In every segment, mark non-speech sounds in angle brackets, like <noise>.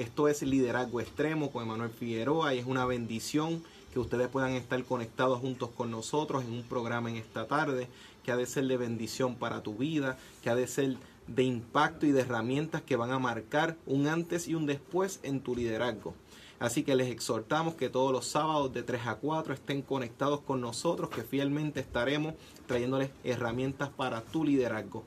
Esto es Liderazgo Extremo con Emanuel Figueroa y es una bendición que ustedes puedan estar conectados juntos con nosotros en un programa en esta tarde que ha de ser de bendición para tu vida, que ha de ser de impacto y de herramientas que van a marcar un antes y un después en tu liderazgo. Así que les exhortamos que todos los sábados de 3 a 4 estén conectados con nosotros, que fielmente estaremos trayéndoles herramientas para tu liderazgo.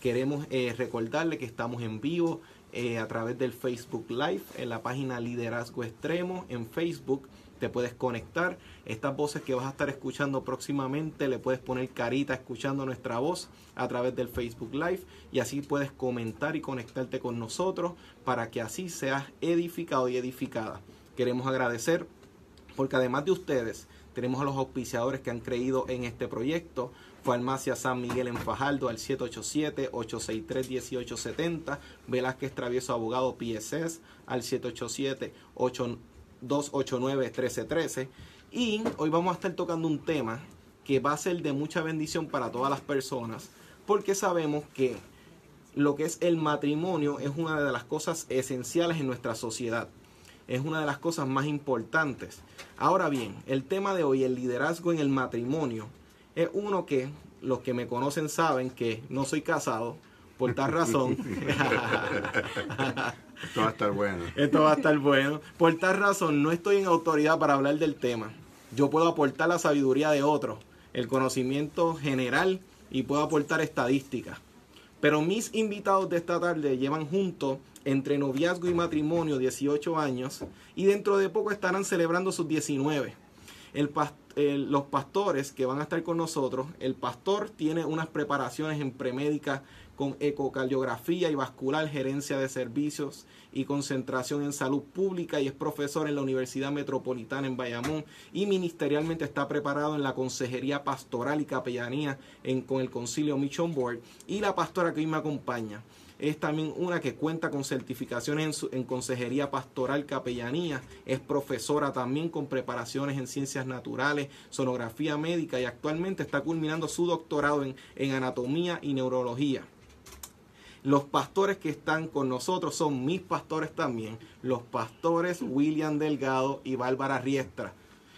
Queremos eh, recordarle que estamos en vivo eh, a través del Facebook Live en la página Liderazgo Extremo en Facebook te puedes conectar. Estas voces que vas a estar escuchando próximamente, le puedes poner carita escuchando nuestra voz a través del Facebook Live y así puedes comentar y conectarte con nosotros para que así seas edificado y edificada. Queremos agradecer porque además de ustedes, tenemos a los auspiciadores que han creído en este proyecto. Farmacia San Miguel en Fajardo al 787-863-1870. Velázquez Travieso Abogado PSS al 787 8 289-1313. Y hoy vamos a estar tocando un tema que va a ser de mucha bendición para todas las personas, porque sabemos que lo que es el matrimonio es una de las cosas esenciales en nuestra sociedad. Es una de las cosas más importantes. Ahora bien, el tema de hoy, el liderazgo en el matrimonio, es uno que los que me conocen saben que no soy casado, por tal razón. <laughs> <laughs> Esto va a estar bueno. Esto va a estar bueno. Por tal razón, no estoy en autoridad para hablar del tema. Yo puedo aportar la sabiduría de otros, el conocimiento general y puedo aportar estadísticas. Pero mis invitados de esta tarde llevan juntos entre noviazgo y matrimonio 18 años y dentro de poco estarán celebrando sus 19. Los pastores que van a estar con nosotros, el pastor tiene unas preparaciones en premédica con ecocardiografía y vascular, gerencia de servicios y concentración en salud pública y es profesor en la Universidad Metropolitana en Bayamón y ministerialmente está preparado en la Consejería Pastoral y Capellanía en, con el Concilio Mission Board y la pastora que hoy me acompaña es también una que cuenta con certificaciones en, en, consejería pastoral capellanía, es profesora también con preparaciones en ciencias naturales, sonografía médica y actualmente está culminando su doctorado en, en anatomía y neurología. Los pastores que están con nosotros son mis pastores también, los pastores William Delgado y Bárbara Riestra.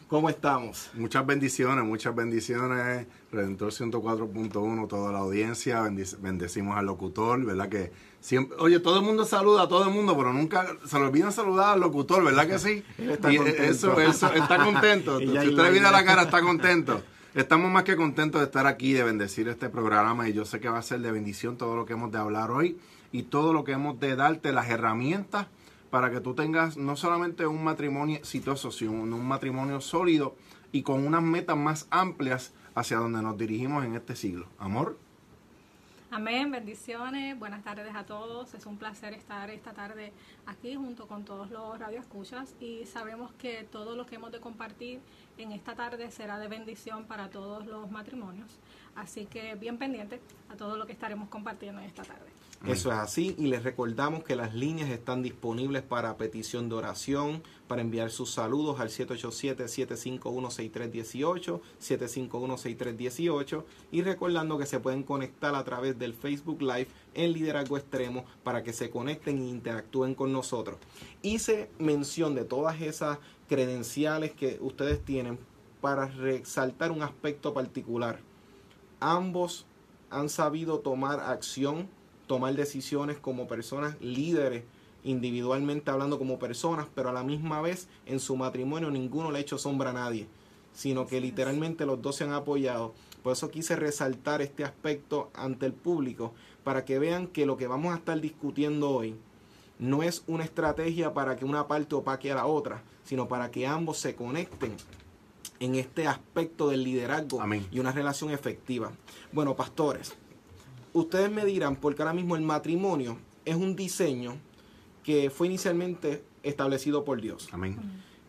¿Cómo estamos? Muchas bendiciones, muchas bendiciones. Redentor 104.1, toda la audiencia. bendecimos al locutor, ¿verdad? Que siempre, oye, todo el mundo saluda a todo el mundo, pero nunca se le olvida saludar al locutor, ¿verdad que sí? <laughs> está contento. Eso, eso, está contento. <laughs> si usted le mira la cara, está <laughs> contento. Estamos más que contentos de estar aquí, de bendecir este programa y yo sé que va a ser de bendición todo lo que hemos de hablar hoy y todo lo que hemos de darte, las herramientas para que tú tengas no solamente un matrimonio exitoso, sino un matrimonio sólido y con unas metas más amplias hacia donde nos dirigimos en este siglo. Amor. Amén, bendiciones, buenas tardes a todos. Es un placer estar esta tarde aquí junto con todos los radioescuchas y sabemos que todo lo que hemos de compartir en esta tarde será de bendición para todos los matrimonios. Así que bien pendiente a todo lo que estaremos compartiendo en esta tarde. Eso es así y les recordamos que las líneas están disponibles para petición de oración, para enviar sus saludos al 787-751-6318, 751-6318 y recordando que se pueden conectar a través del Facebook Live en Liderazgo Extremo para que se conecten e interactúen con nosotros. Hice mención de todas esas credenciales que ustedes tienen para resaltar un aspecto particular. Ambos han sabido tomar acción tomar decisiones como personas líderes, individualmente hablando como personas, pero a la misma vez en su matrimonio ninguno le ha hecho sombra a nadie, sino que literalmente los dos se han apoyado. Por eso quise resaltar este aspecto ante el público, para que vean que lo que vamos a estar discutiendo hoy no es una estrategia para que una parte opaque a la otra, sino para que ambos se conecten en este aspecto del liderazgo y una relación efectiva. Bueno, pastores, ustedes me dirán, porque ahora mismo el matrimonio es un diseño que fue inicialmente establecido por Dios. Amén.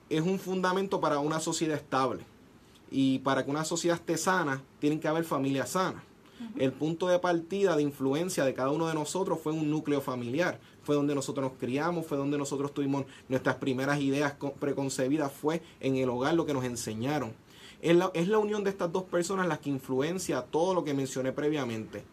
Es un fundamento para una sociedad estable. Y para que una sociedad esté sana, tienen que haber familias sanas. El punto de partida de influencia de cada uno de nosotros fue un núcleo familiar. Fue donde nosotros nos criamos, fue donde nosotros tuvimos nuestras primeras ideas preconcebidas, fue en el hogar lo que nos enseñaron. Es la, es la unión de estas dos personas las que influencia todo lo que mencioné previamente.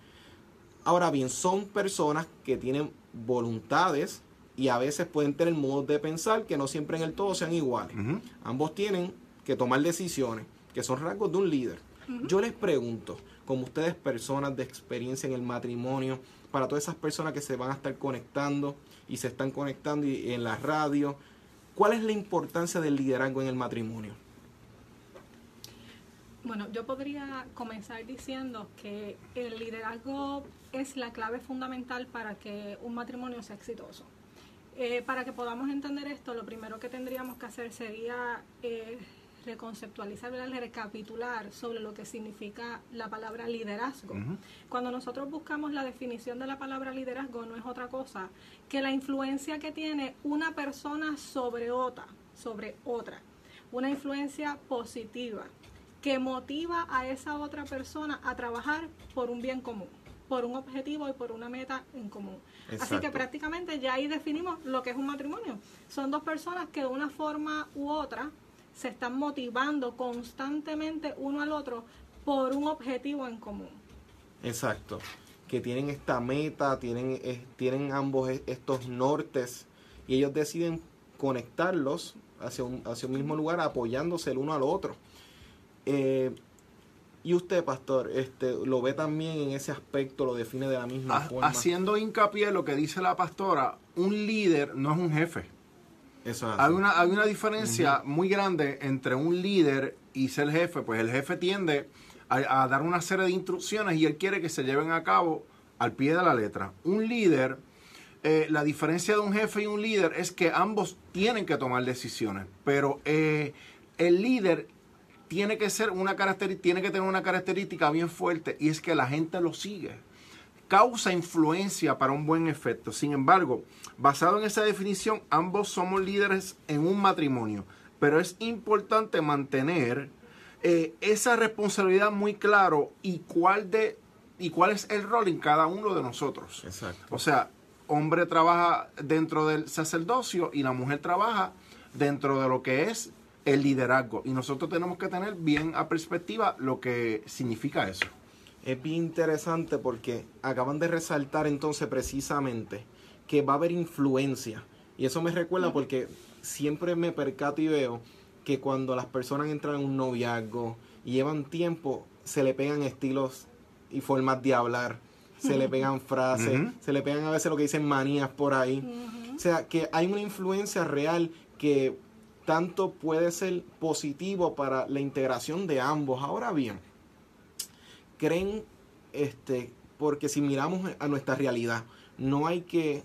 Ahora bien, son personas que tienen voluntades y a veces pueden tener modos de pensar que no siempre en el todo sean iguales. Ambos tienen que tomar decisiones, que son rasgos de un líder. Yo les pregunto, como ustedes personas de experiencia en el matrimonio, para todas esas personas que se van a estar conectando y se están conectando en la radio, ¿cuál es la importancia del liderazgo en el matrimonio? Bueno, yo podría comenzar diciendo que el liderazgo es la clave fundamental para que un matrimonio sea exitoso. Eh, para que podamos entender esto, lo primero que tendríamos que hacer sería eh, reconceptualizar, recapitular sobre lo que significa la palabra liderazgo. Cuando nosotros buscamos la definición de la palabra liderazgo, no es otra cosa que la influencia que tiene una persona sobre otra, sobre otra, una influencia positiva que motiva a esa otra persona a trabajar por un bien común, por un objetivo y por una meta en común. Así que prácticamente ya ahí definimos lo que es un matrimonio. Son dos personas que de una forma u otra se están motivando constantemente uno al otro por un objetivo en común. Exacto. Que tienen esta meta, tienen, eh, tienen ambos estos nortes y ellos deciden conectarlos hacia un, hacia un mismo lugar apoyándose el uno al otro. Eh, y usted, pastor, este, lo ve también en ese aspecto, lo define de la misma forma. Haciendo hincapié en lo que dice la pastora, un líder no es un jefe. Eso hay, una, hay una diferencia muy grande entre un líder y ser jefe. Pues el jefe tiende a, dar una serie de instrucciones y él quiere que se lleven a cabo al pie de la letra. Un líder, eh, la diferencia de un jefe y un líder es que ambos tienen que tomar decisiones, pero eh, el líder tiene que ser una característica, tiene que tener una característica bien fuerte y es que la gente lo sigue. Causa influencia para un buen efecto. Sin embargo, basado en esa definición, ambos somos líderes en un matrimonio, pero es importante mantener eh, esa responsabilidad muy claro y cuál de y cuál es el rol en cada uno de nosotros. Exacto. O sea, hombre trabaja dentro del sacerdocio y la mujer trabaja dentro de lo que es el liderazgo. Y nosotros tenemos que tener bien a perspectiva lo que significa eso. Es bien interesante porque acaban de resaltar entonces precisamente que va a haber influencia. Y eso me recuerda porque siempre me percato y veo que cuando las personas entran en un noviazgo y llevan tiempo, se le pegan estilos y formas de hablar, se le <laughs> pegan frases, se le pegan a veces lo que dicen manías por ahí. O sea, que hay una influencia real que tanto puede ser positivo para la integración de ambos. Ahora bien, creen, este, porque si miramos a nuestra realidad, no hay que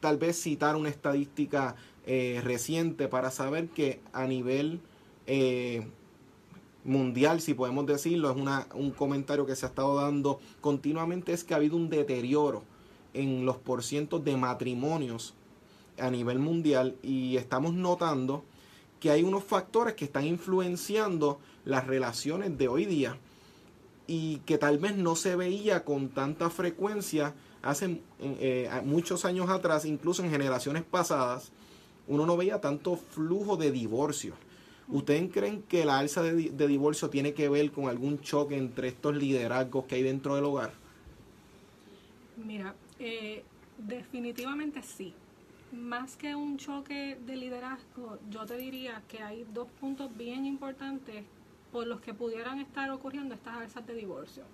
tal vez citar una estadística eh, reciente para saber que a nivel eh, mundial, si podemos decirlo, es una, un comentario que se ha estado dando continuamente, es que ha habido un deterioro en los porcientos de matrimonios a nivel mundial y estamos notando que hay unos factores que están influenciando las relaciones de hoy día y que tal vez no se veía con tanta frecuencia hace eh, muchos años atrás, incluso en generaciones pasadas, uno no veía tanto flujo de divorcio. ¿Ustedes creen que la alza de, divorcio tiene que ver con algún choque entre estos liderazgos que hay dentro del hogar? Mira, eh, definitivamente sí más que un choque de liderazgo, yo te diría que hay dos puntos bien importantes por los que pudieran estar ocurriendo estas alzas de divorcio.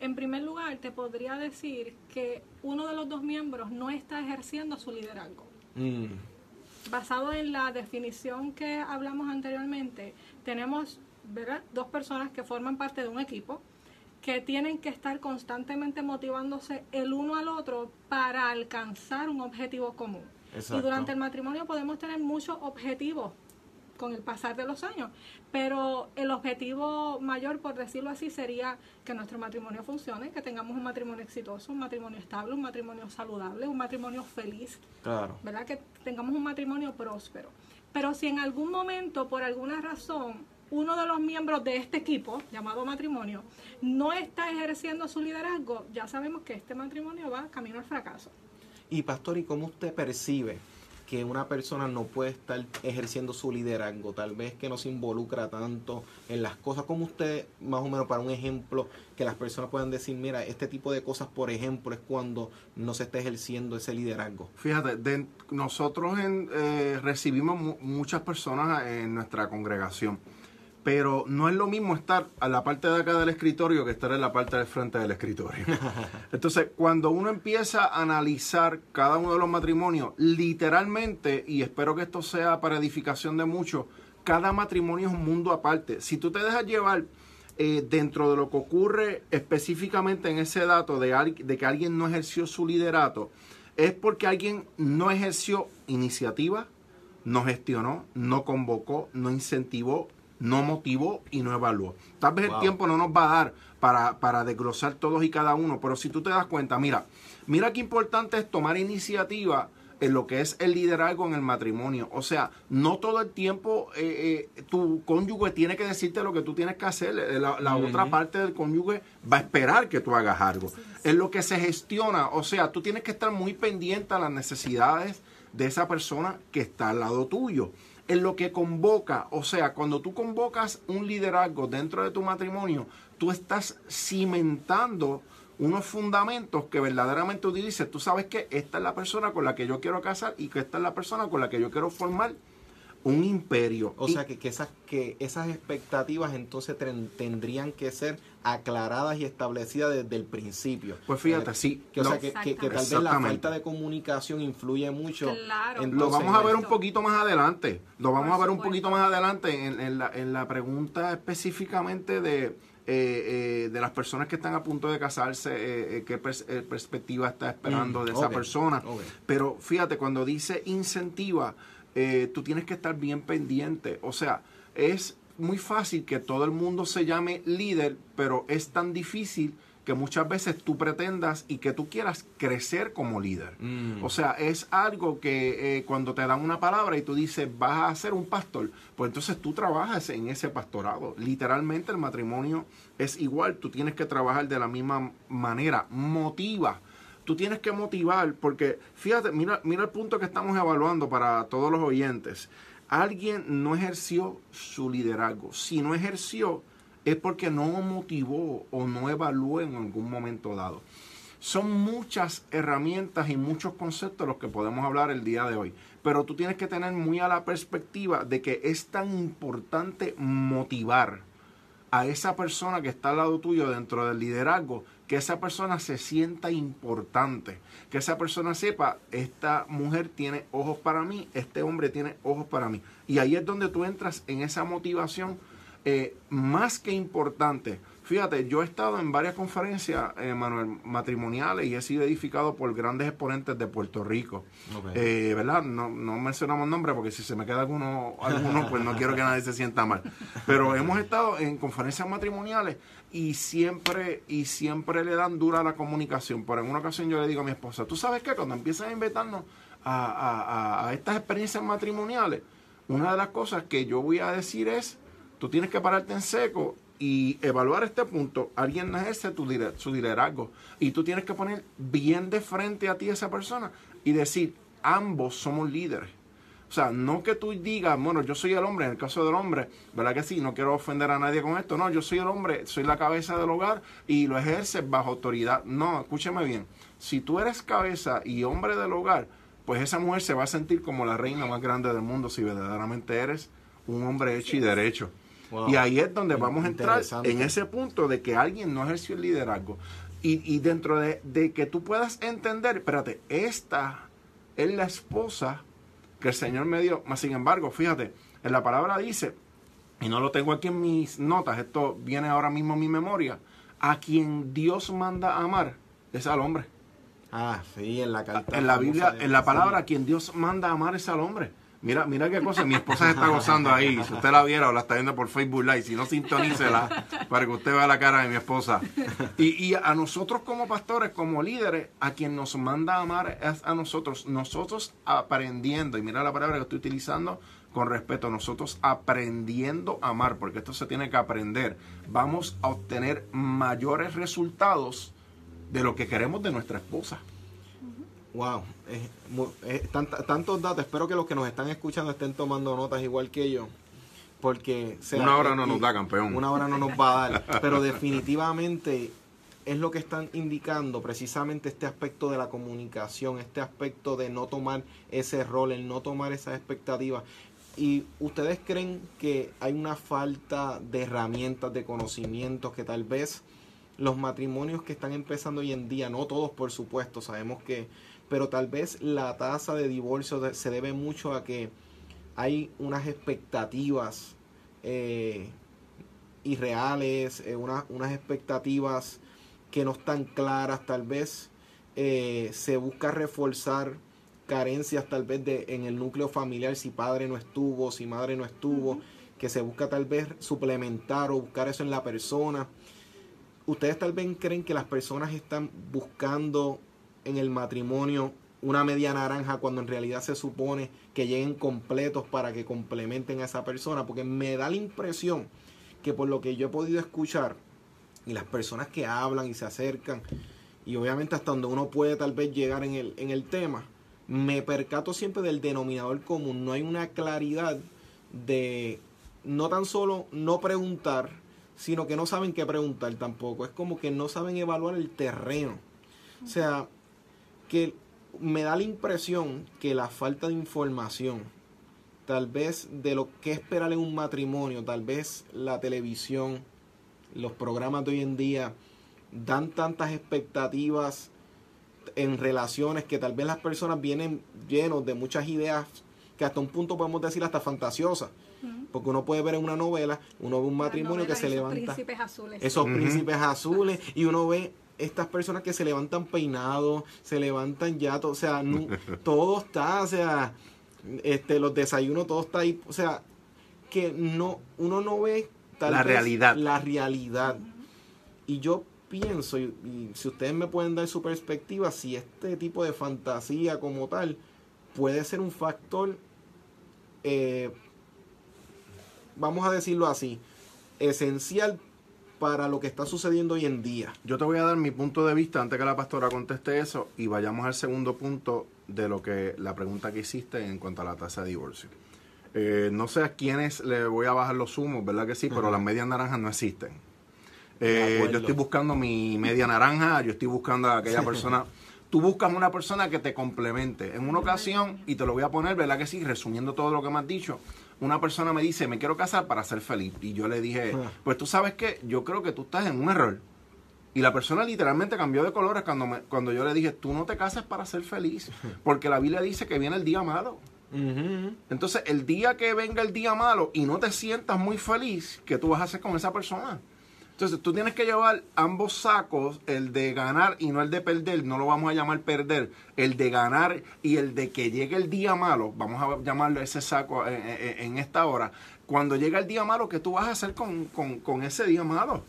En primer lugar, te podría decir que uno de los dos miembros no está ejerciendo su liderazgo. Mm. Basado en la definición que hablamos anteriormente, tenemos ¿verdad? dos personas que forman parte de un equipo que tienen que estar constantemente motivándose el uno al otro para alcanzar un objetivo común. Y durante el matrimonio podemos tener muchos objetivos con el pasar de los años, pero el objetivo mayor, por decirlo así, sería que nuestro matrimonio funcione, que tengamos un matrimonio exitoso, un matrimonio estable, un matrimonio saludable, un matrimonio feliz, claro. ¿verdad? Que tengamos un matrimonio próspero. Pero si en algún momento, por alguna razón, uno de los miembros de este equipo, llamado matrimonio, no está ejerciendo su liderazgo, ya sabemos que este matrimonio va camino al fracaso. Y pastor, ¿y cómo usted percibe que una persona no puede estar ejerciendo su liderazgo, tal vez que no se involucra tanto en las cosas. Como usted, más o menos para un ejemplo, que las personas puedan decir, mira, este tipo de cosas, por ejemplo, es cuando no se está ejerciendo ese liderazgo. Fíjate, nosotros eh, recibimos muchas personas en nuestra congregación pero no es lo mismo estar a la parte de acá del escritorio que estar en la parte del frente del escritorio. <laughs> Entonces, cuando uno empieza a analizar cada uno de los matrimonios, literalmente, y espero que esto sea para edificación de muchos, cada matrimonio es un mundo aparte. Si tú te dejas llevar eh, dentro de lo que ocurre específicamente en ese dato de, de que alguien no ejerció su liderato, es porque alguien no ejerció iniciativa, no gestionó, no convocó, no incentivó, no motivó y no evaluó. Tal vez el tiempo no nos va a dar para, para desglosar todos y cada uno, pero si tú te das cuenta, mira, mira qué importante es tomar iniciativa en lo que es el liderazgo en el matrimonio. O sea, no todo el tiempo eh, eh, tu cónyuge tiene que decirte lo que tú tienes que hacer. Eh, la, otra parte del cónyuge va a esperar que tú hagas algo. Es lo que se gestiona. O sea, tú tienes que estar muy pendiente a las necesidades de esa persona que está al lado tuyo en lo que convoca. O sea, cuando tú convocas un liderazgo dentro de tu matrimonio, tú estás cimentando unos fundamentos que verdaderamente tú dices, tú sabes que esta es la persona con la que yo quiero casar y que esta es la persona con la que yo quiero formar un imperio. O sea, que, que, esas, que esas expectativas entonces tendrían que ser aclaradas y establecidas desde el principio. Pues fíjate, eh, sí. Que, o sea, que, que, tal vez la falta de comunicación influye mucho. Claro. lo vamos a ver un poquito más adelante. Lo vamos a ver un poquito más adelante en, la, en la pregunta específicamente de... Eh, eh, de las personas que están a punto de casarse, qué perspectiva está esperando mm, de esa persona. Pero fíjate, cuando dice incentiva, eh, tú tienes que estar bien pendiente. O sea, es muy fácil que todo el mundo se llame líder, pero es tan difícil que muchas veces tú pretendas y que tú quieras crecer como líder. Mm. O sea, es algo que eh, cuando te dan una palabra y tú dices, vas a ser un pastor, pues entonces tú trabajas en ese pastorado. Literalmente el matrimonio es igual, tú tienes que trabajar de la misma manera, motiva tú tienes que motivar, porque fíjate, mira, mira el punto que estamos evaluando para todos los oyentes. Alguien no ejerció su liderazgo. Si no ejerció, es porque no motivó o no evaluó en algún momento dado. Son muchas herramientas y muchos conceptos los que podemos hablar el día de hoy. Pero tú tienes que tener muy a la perspectiva de que es tan importante motivar a esa persona que está al lado tuyo dentro del liderazgo que esa persona se sienta importante, que esa persona sepa, esta mujer tiene ojos para mí, este hombre tiene ojos para mí. Y ahí es donde tú entras en esa motivación eh, más que importante Fíjate, yo he estado en varias conferencias, eh, Manuel, matrimoniales y he sido edificado por grandes exponentes de Puerto Rico. Eh, ¿Verdad? No, no mencionamos nombres porque si se me queda alguno, alguno, pues no quiero que nadie se sienta mal. Pero hemos estado en conferencias matrimoniales y siempre, y siempre le dan dura la comunicación. Por en una ocasión yo le digo a mi esposa, ¿tú sabes qué? Cuando empiezan a invitarnos a, a estas experiencias matrimoniales, una de las cosas que yo voy a decir es, tú tienes que pararte en seco y evaluar este punto, alguien ejerce tu, su liderazgo y tú tienes que poner bien de frente a ti esa persona y decir, ambos somos líderes. O sea, no que tú digas, bueno, yo soy el hombre, en el caso del hombre, ¿verdad que sí? No quiero ofender a nadie con esto. No, yo soy el hombre, soy la cabeza del hogar y lo ejerces bajo autoridad. No, escúcheme bien. Si tú eres cabeza y hombre del hogar, pues esa mujer se va a sentir como la reina más grande del mundo si verdaderamente eres un hombre hecho y derecho. Y ahí es donde vamos a entrar en ese punto de que alguien no ejerció el liderazgo. Y, dentro de, que tú puedas entender, espérate, esta es la esposa que el Señor me dio. Mas, sin embargo, fíjate, en la palabra dice, y no lo tengo aquí en mis notas, esto viene ahora mismo en mi memoria, a quien Dios manda a amar es al hombre. Ah, sí, en la carta. En la Biblia, en la palabra, a quien Dios manda a amar es al hombre. Mira, mira qué cosa, mi esposa se está gozando ahí. Si usted la viera o la está viendo por Facebook Live, si no, sintonícela para que usted vea la cara de mi esposa. Y, y a nosotros como pastores, como líderes, a quien nos manda a amar es a nosotros. Nosotros aprendiendo, y mira la palabra que estoy utilizando con respeto, nosotros aprendiendo a amar, porque esto se tiene que aprender, vamos a obtener mayores resultados de lo que queremos de nuestra esposa. Wow, tantos datos. Espero que los que nos están escuchando estén tomando notas igual que yo. Porque una hora no nos da, campeón. Una hora no nos va a dar. <laughs> pero definitivamente es lo que están indicando precisamente este aspecto de la comunicación, este aspecto de no tomar ese rol, el no tomar esas expectativas. ¿Y ustedes creen que hay una falta de herramientas, de conocimientos que tal vez los matrimonios que están empezando hoy en día, no todos por supuesto, sabemos que, pero tal vez la tasa de divorcio se debe mucho a que hay unas expectativas eh, irreales, eh, unas expectativas que no están claras, tal vez eh, se busca reforzar carencias tal vez de, en el núcleo familiar si padre no estuvo, si madre no estuvo, que se busca tal vez suplementar o buscar eso en la persona. Ustedes tal vez creen que las personas están buscando en el matrimonio una media naranja cuando en realidad se supone que lleguen completos para que complementen a esa persona, porque me da la impresión que por lo que yo he podido escuchar y las personas que hablan y se acercan, y obviamente hasta donde uno puede tal vez llegar en el, en el tema, me percato siempre del denominador común, no hay una claridad de no tan solo no preguntar, sino que no saben qué preguntar tampoco, es como que no saben evaluar el terreno. O sea, que me da la impresión que la falta de información, tal vez de lo que esperar en un matrimonio, tal vez la televisión, los programas de hoy en día dan tantas expectativas en relaciones que tal vez las personas vienen llenos de muchas ideas que hasta un punto podemos decir hasta fantasiosas. Porque uno puede ver en una novela, uno ve un matrimonio que se levanta. Esos príncipes azules. Esos príncipes azules. Y uno ve estas personas que se levantan peinados, se levantan ya, o sea, <laughs> todo está, o sea, este, los desayunos, todo está ahí, o sea, que no, uno no ve la realidad. La realidad. Y yo pienso, y, si ustedes me pueden dar su perspectiva, si este tipo de fantasía como tal puede ser un factor, eh, vamos a decirlo así, esencial para lo que está sucediendo hoy en día. Yo te voy a dar mi punto de vista antes que la pastora conteste eso y vayamos al segundo punto de lo que la pregunta que hiciste en cuanto a la tasa de divorcio. Eh, no sé a quiénes le voy a bajar los humos, ¿verdad que sí? Pero las medias naranjas no existen. Eh, yo estoy buscando mi media naranja, yo estoy buscando a aquella <laughs> persona. Tú buscas una persona que te complemente. En una ocasión, y te lo voy a poner, ¿verdad que sí? Resumiendo todo lo que me has dicho, una persona me dice, me quiero casar para ser feliz. Y yo le dije, ah. pues tú sabes que yo creo que tú estás en un error. Y la persona literalmente cambió de colores cuando, me, cuando yo le dije, tú no te casas para ser feliz, <laughs> porque la Biblia dice que viene el día malo. Entonces, el día que venga el día malo y no te sientas muy feliz, ¿qué tú vas a hacer con esa persona? Entonces tú tienes que llevar ambos sacos, el de ganar y no el de perder, no lo vamos a llamar perder, el de ganar y el de que llegue el día malo, vamos a llamarlo ese saco eh, eh, eh, en, esta hora. Cuando llega el día malo, ¿qué tú vas a hacer con, con ese día malo?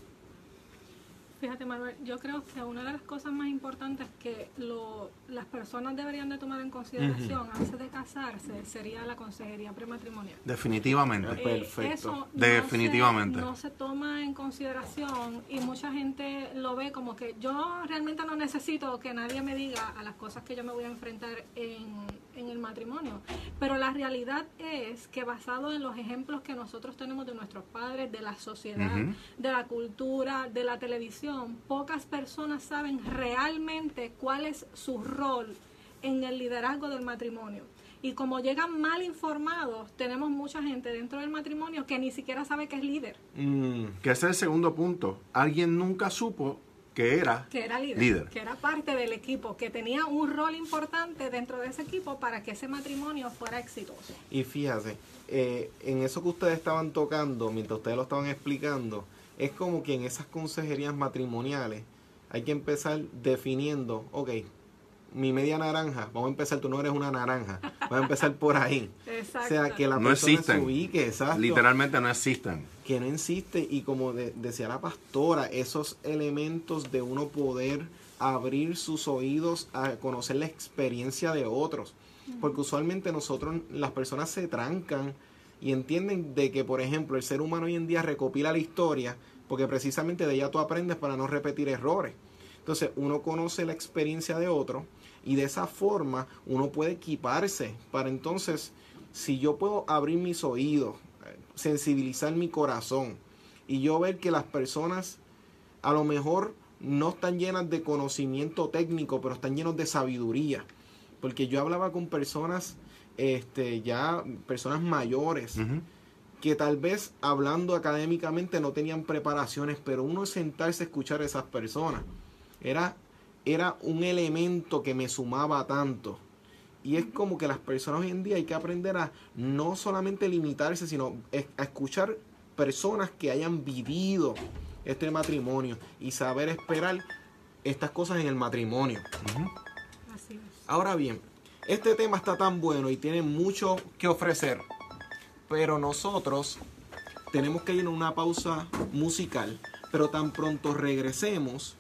Fíjate, Manuel, yo creo que una de las cosas más importantes que lo, las personas deberían de tomar en consideración antes de casarse sería la consejería prematrimonial. Definitivamente. Eh, Perfecto. Definitivamente. No se, toma en consideración y mucha gente lo ve como que yo realmente no necesito que nadie me diga a las cosas que yo me voy a enfrentar en, en el matrimonio. Pero la realidad es que basado en los ejemplos que nosotros tenemos de nuestros padres, de la sociedad, de la cultura, de la televisión, pocas personas saben realmente cuál es su rol en el liderazgo del matrimonio. Y como llegan mal informados, tenemos mucha gente dentro del matrimonio que ni siquiera sabe que es líder. Mm, que ese es el segundo punto. Alguien nunca supo que era, que era líder, que era parte del equipo, que tenía un rol importante dentro de ese equipo para que ese matrimonio fuera exitoso. Y fíjate, eh, en eso que ustedes estaban tocando, mientras ustedes lo estaban explicando, es como que en esas consejerías matrimoniales hay que empezar definiendo, ok, mi media naranja, vamos a empezar, tú no eres una naranja, vamos a empezar por ahí. Exacto. O sea, que la no persona se ubique, exacto. Literalmente no existen. Que no existe y como decía la pastora, esos elementos de uno poder abrir sus oídos a conocer la experiencia de otros. Porque usualmente nosotros, las personas se trancan y entienden de que, por ejemplo, el ser humano hoy en día recopila la historia porque precisamente de ella tú aprendes para no repetir errores. Entonces uno conoce la experiencia de otro, Y de esa forma uno puede equiparse para entonces, si yo puedo abrir mis oídos, sensibilizar mi corazón y yo ver que las personas a lo mejor no están llenas de conocimiento técnico, pero están llenos de sabiduría. Porque yo hablaba con personas, este, ya personas mayores, que tal vez hablando académicamente no tenían preparaciones, pero uno sentarse a escuchar a esas personas era, era un elemento que me sumaba tanto. Y es como que las personas hoy en día hay que aprender a no solamente limitarse, sino a escuchar personas que hayan vivido este matrimonio y saber esperar estas cosas en el matrimonio. Ahora bien, este tema está tan bueno y tiene mucho que ofrecer, pero nosotros tenemos que ir a una pausa musical, pero tan pronto regresemos,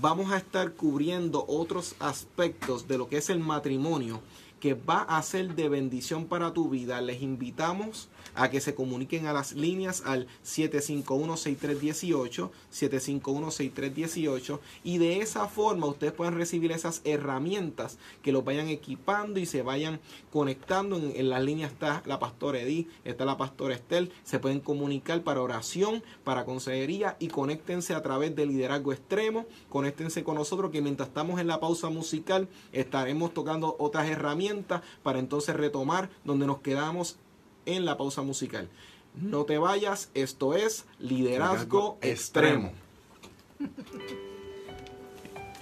vamos a estar cubriendo otros aspectos de lo que es el matrimonio que va a ser de bendición para tu vida. Les invitamos a que se comuniquen a las líneas al 751-6318, 751-6318 y de esa forma ustedes pueden recibir esas herramientas que los vayan equipando y se vayan conectando. En, en las líneas está la pastora Edith, está la pastora Estel, se pueden comunicar para oración, para consejería y conéctense a través de liderazgo extremo, conéctense con nosotros que mientras estamos en la pausa musical estaremos tocando otras herramientas para entonces retomar donde nos quedamos en la pausa musical. No te vayas, esto es Liderazgo, Extremo.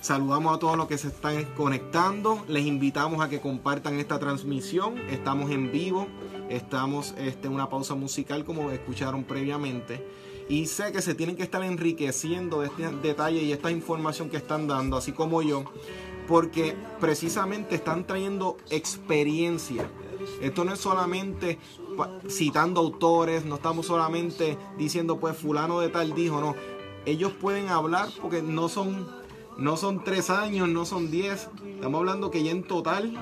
Saludamos a todos los que se están conectando. Les invitamos a que compartan esta transmisión. Estamos en vivo. Estamos este, en una pausa musical como escucharon previamente. Y sé que se tienen que estar enriqueciendo de este detalle y esta información que están dando, así como yo, porque precisamente están trayendo experiencia. Esto no es solamente citando autores, no estamos solamente diciendo pues fulano de tal dijo, no. Ellos pueden hablar porque no son, no son tres años, no son diez. Estamos hablando que ya en total,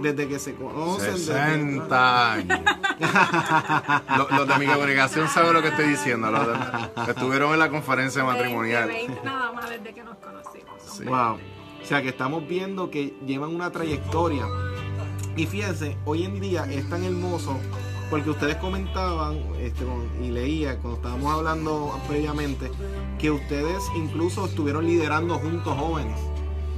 desde que se conocen. 60 años. <laughs> los, de mi congregación saben lo que estoy diciendo. Los que estuvieron en la conferencia matrimonial. nada más desde que nos conocimos. Wow. O sea que estamos viendo que llevan una trayectoria. Y fíjense, hoy en día es tan hermoso porque ustedes comentaban este, y leía cuando estábamos hablando previamente que ustedes incluso estuvieron liderando juntos jóvenes.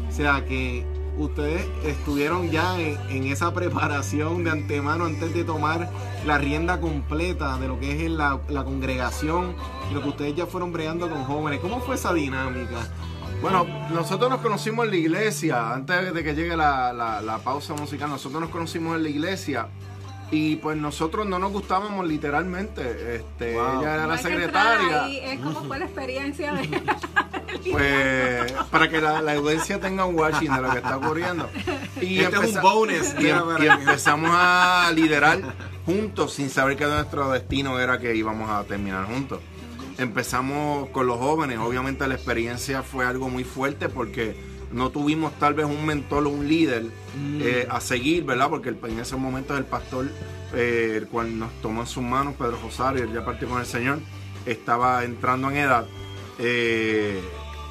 O sea que ustedes estuvieron ya en, esa preparación de antemano antes de tomar la rienda completa de lo que es la, congregación y lo que ustedes ya fueron bregando con jóvenes. ¿Cómo fue esa dinámica? Bueno, nosotros nos conocimos en la iglesia, antes de que llegue la, la pausa musical, nosotros nos conocimos en la iglesia y pues nosotros no nos gustábamos literalmente. Este, Ella era la secretaria. ¿Cómo fue la experiencia de.? <laughs> pues para que la, audiencia tenga un watching de lo que está ocurriendo. Y, este es un bonus. Y, y, empezamos a liderar juntos sin saber que nuestro destino era que íbamos a terminar juntos. Empezamos con los jóvenes. Obviamente la experiencia fue algo muy fuerte porque no tuvimos tal vez un mentor o un líder mm. eh, a seguir, ¿verdad? Porque en ese momento el pastor, eh, el cual nos tomó en sus manos, Pedro Rosario, ya partió con el Señor, estaba entrando en edad. Eh,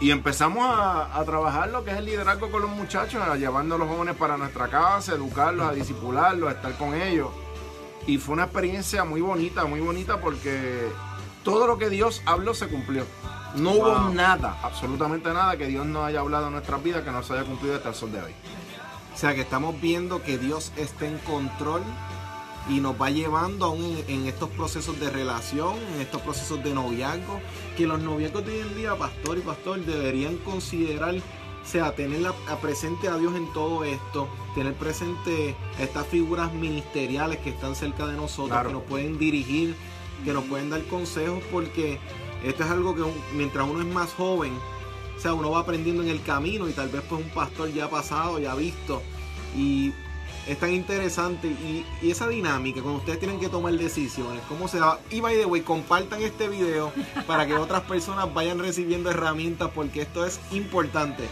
y empezamos a, trabajar lo que es el liderazgo con los muchachos, a llevando a los jóvenes para nuestra casa, educarlos, a disipularlos, a estar con ellos. Y fue una experiencia muy bonita, muy bonita porque todo lo que Dios habló se cumplió. No hubo nada, absolutamente nada que Dios no haya hablado en nuestras vidas que no se haya cumplido hasta el sol de hoy. O sea que estamos viendo que Dios está en control y nos va llevando aún en, estos procesos de relación, en estos procesos de noviazgo, que los noviazgos de hoy en día, pastor y pastor, deberían considerar, o sea, tener la, presente a Dios en todo esto, tener presente estas figuras ministeriales que están cerca de nosotros, que nos pueden dirigir, que nos pueden dar consejos, porque esto es algo que mientras uno es más joven, o sea, uno va aprendiendo en el camino y tal vez pues un pastor ya pasado, ya visto. Y es tan interesante y, esa dinámica cuando ustedes tienen que tomar decisiones, cómo se da. Y by the way, compartan este video para que otras personas vayan recibiendo herramientas porque esto es importante.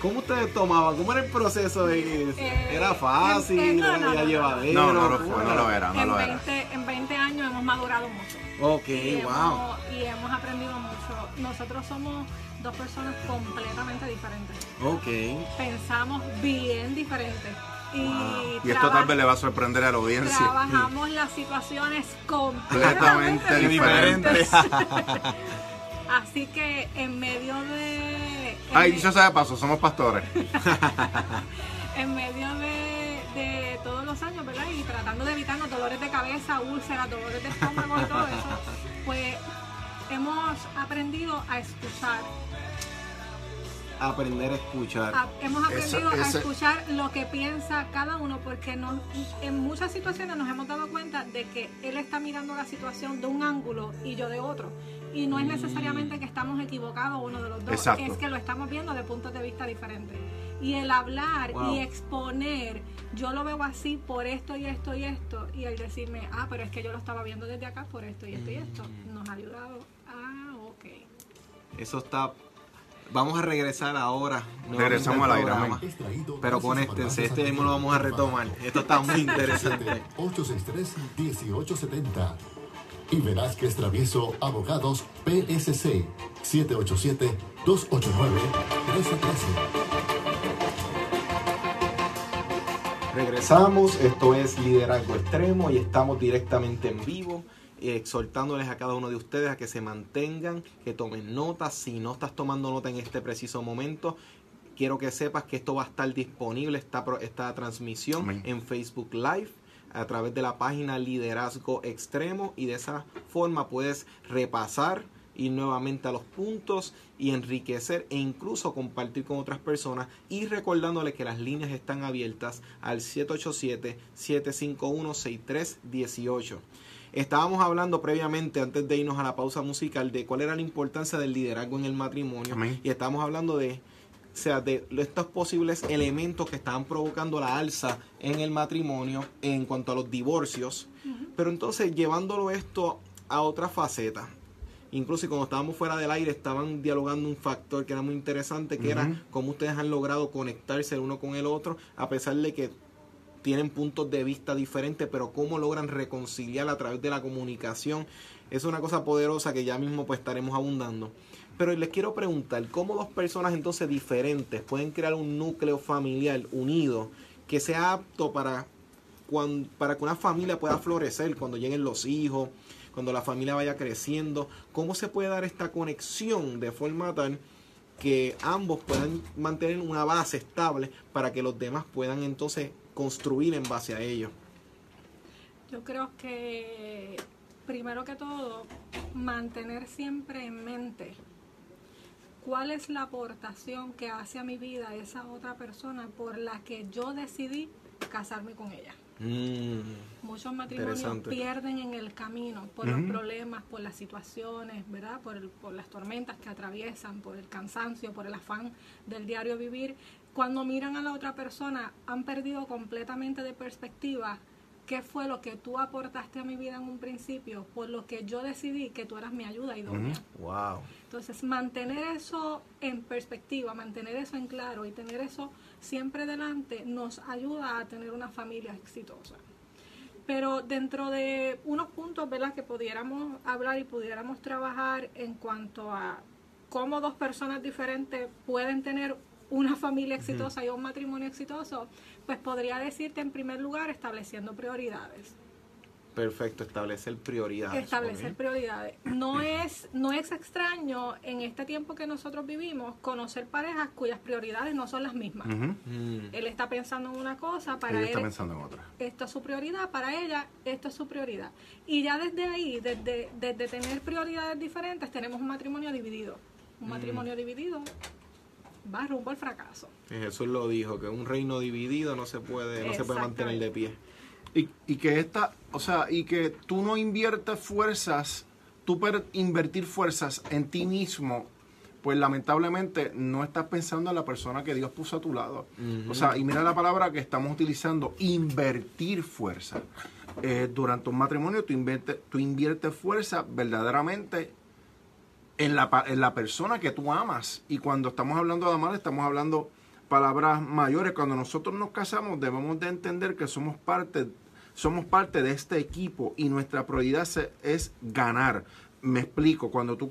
¿Cómo ustedes tomaban? ¿Cómo era el proceso? De, eh, ¿Era fácil? ¿Era llevadero? No, no, no, lo era. No en, lo 20, en 20 años hemos madurado mucho. Ok, y wow. Hemos, y hemos aprendido mucho. Nosotros somos dos personas completamente diferentes. Ok. Pensamos bien diferentes. Y, y esto tal vez le va a sorprender a la audiencia. Trabajamos las situaciones completamente diferentes. <laughs> Así que en medio de... Ay, dicho sea de paso, somos pastores. <laughs> en medio de, de, todos los años, ¿verdad? Y tratando de evitar los dolores de cabeza, úlceras, dolores de estómago y todo eso, pues hemos aprendido a escuchar aprender a escuchar. A, hemos aprendido eso, a escuchar lo que piensa cada uno porque no, en muchas situaciones nos hemos dado cuenta de que él está mirando la situación de un ángulo y yo de otro. Y no es necesariamente que estamos equivocados uno de los dos, Exacto. es que lo estamos viendo de puntos de vista diferentes. Y el hablar Wow. y exponer, yo lo veo así por esto y esto y esto, y el decirme, ah, pero es que yo lo estaba viendo desde acá por esto y esto y esto, nos ha ayudado. Ah, ok. Eso está. Vamos a regresar ahora. Regresamos al aire. Pero conéctense, este mismo lo vamos a retomar. Esto está muy interesante. 863-1870. Y Velázquez Travieso Abogados PSC 787-289-1313. Regresamos, esto es Liderazgo Extremo y estamos directamente en vivo, exhortándoles a cada uno de ustedes a que se mantengan, que tomen nota. Si no estás tomando nota en este preciso momento, quiero que sepas que esto va a estar disponible, esta, pro- esta transmisión Amén. en Facebook Live a través de la página Liderazgo Extremo y de esa forma puedes repasar ir nuevamente a los puntos y enriquecer e incluso compartir con otras personas y recordándole que las líneas están abiertas al 787-751-6318. Estábamos hablando previamente, antes de irnos a la pausa musical, de cuál era la importancia del liderazgo en el matrimonio. Amén. Y estábamos hablando de, o sea, de estos posibles elementos que estaban provocando la alza en el matrimonio en cuanto a los divorcios. Pero entonces, llevándolo esto a otra faceta, incluso cuando estábamos fuera del aire, estaban dialogando un factor que era muy interesante, que era cómo ustedes han logrado conectarse el uno con el otro, a pesar de que tienen puntos de vista diferentes, pero cómo logran reconciliar a través de la comunicación. Es una cosa poderosa que ya mismo pues estaremos abundando. Pero les quiero preguntar, ¿cómo dos personas entonces diferentes pueden crear un núcleo familiar unido que sea apto para, cuan- para que una familia pueda florecer cuando lleguen los hijos, cuando la familia vaya creciendo? ¿Cómo se puede dar esta conexión de forma tal que ambos puedan mantener una base estable para que los demás puedan entonces construir en base a ello? Yo creo que primero que todo, mantener siempre en mente cuál es la aportación que hace a mi vida esa otra persona por la que yo decidí casarme con ella. Mm, Muchos matrimonios pierden en el camino por los problemas, por las situaciones, ¿verdad? Por, el- por las tormentas que atraviesan, por el cansancio, por el afán del diario vivir. Cuando miran a la otra persona, han perdido completamente de perspectiva qué fue lo que tú aportaste a mi vida en un principio, por lo que yo decidí que tú eras mi ayuda idónea. wow. Entonces, mantener eso en perspectiva, mantener eso en claro y tener eso siempre delante nos ayuda a tener una familia exitosa. Pero dentro de unos puntos, ¿verdad?, que pudiéramos hablar y pudiéramos trabajar en cuanto a cómo dos personas diferentes pueden tener una familia exitosa y un matrimonio exitoso, pues podría decirte en primer lugar estableciendo prioridades. Perfecto, establecer prioridades. Establecer prioridades. No es, no es extraño en este tiempo que nosotros vivimos conocer parejas cuyas prioridades no son las mismas. Mm, Él está pensando en una cosa, para Ella él está pensando en otra. esto es su prioridad, para ella esto es su prioridad. Y ya desde ahí, desde, desde tener prioridades diferentes, tenemos un matrimonio dividido. Un Mm. matrimonio dividido va rumbo al fracaso. Jesús lo dijo, que un reino dividido no se puede, no se puede mantener de pie. Y, y que esta, o sea, y que tú no inviertes fuerzas, tú per invertir fuerzas en ti mismo, pues lamentablemente no estás pensando en la persona que Dios puso a tu lado. O sea, y mira la palabra que estamos utilizando, invertir fuerza. Eh, durante un matrimonio tú inviertes, tú inviertes fuerza verdaderamente en la, en la persona que tú amas. Y cuando estamos hablando de amar, estamos hablando palabras mayores. Cuando nosotros nos casamos, debemos de entender que somos parte somos parte de este equipo y nuestra prioridad es ganar. Me explico, cuando tú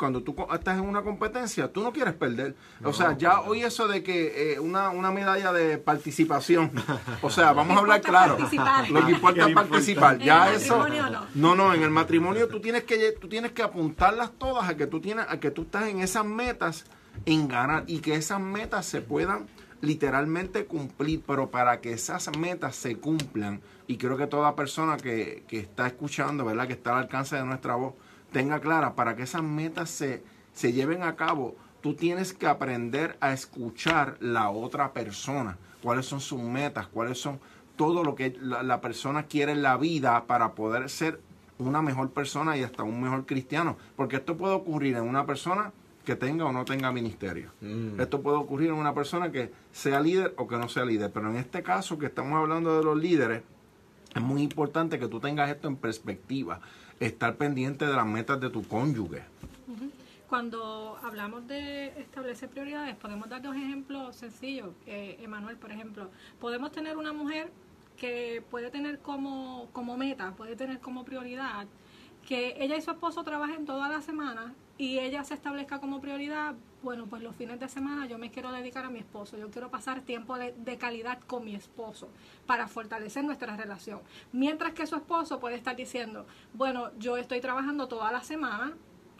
cuando tú estás en una competencia, tú no quieres perder. o sea, ya hoy eso de que eh, una, una, medalla de participación, o sea, <laughs> vamos a hablar claro. Lo que importa <laughs> es participar. Ya eso. No. no, en el matrimonio tú tienes que tú tienes que apuntarlas todas a que tú tienes a que tú estás en esas metas en ganar y que esas metas se puedan literalmente cumplir, pero para que esas metas se cumplan, y creo que toda persona que, que está escuchando, ¿verdad? Que está al alcance de nuestra voz, tenga clara, para que esas metas se, se lleven a cabo, tú tienes que aprender a escuchar la otra persona, cuáles son sus metas, cuáles son todo lo que la, persona quiere en la vida para poder ser una mejor persona y hasta un mejor cristiano. Porque esto puede ocurrir en una persona que tenga o no tenga ministerio. Mm. Esto puede ocurrir en una persona que sea líder o que no sea líder. Pero en este caso que estamos hablando de los líderes, es muy importante que tú tengas esto en perspectiva estar pendiente de las metas de tu cónyuge. Cuando hablamos de establecer prioridades, podemos dar dos ejemplos sencillos. Eh, Emanuel, por ejemplo, podemos tener una mujer que puede tener como, como meta, puede tener como prioridad que ella y su esposo trabajen toda la semana y ella se establezca como prioridad, bueno, pues los fines de semana yo me quiero dedicar a mi esposo, yo quiero pasar tiempo de, de, calidad con mi esposo para fortalecer nuestra relación. Mientras que su esposo puede estar diciendo, bueno, yo estoy trabajando toda la semana,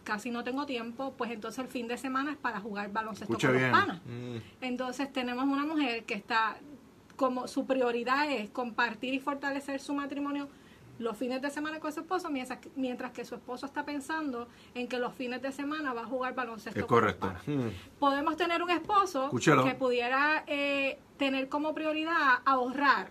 casi no tengo tiempo, pues entonces el fin de semana es para jugar baloncesto con los panas. Mm. Entonces tenemos una mujer que está como su prioridad es compartir y fortalecer su matrimonio los fines de semana con su esposo, mientras, que su esposo está pensando en que los fines de semana va a jugar baloncesto. Es correcto. Hmm. Podemos tener un esposo que pudiera eh, tener como prioridad ahorrar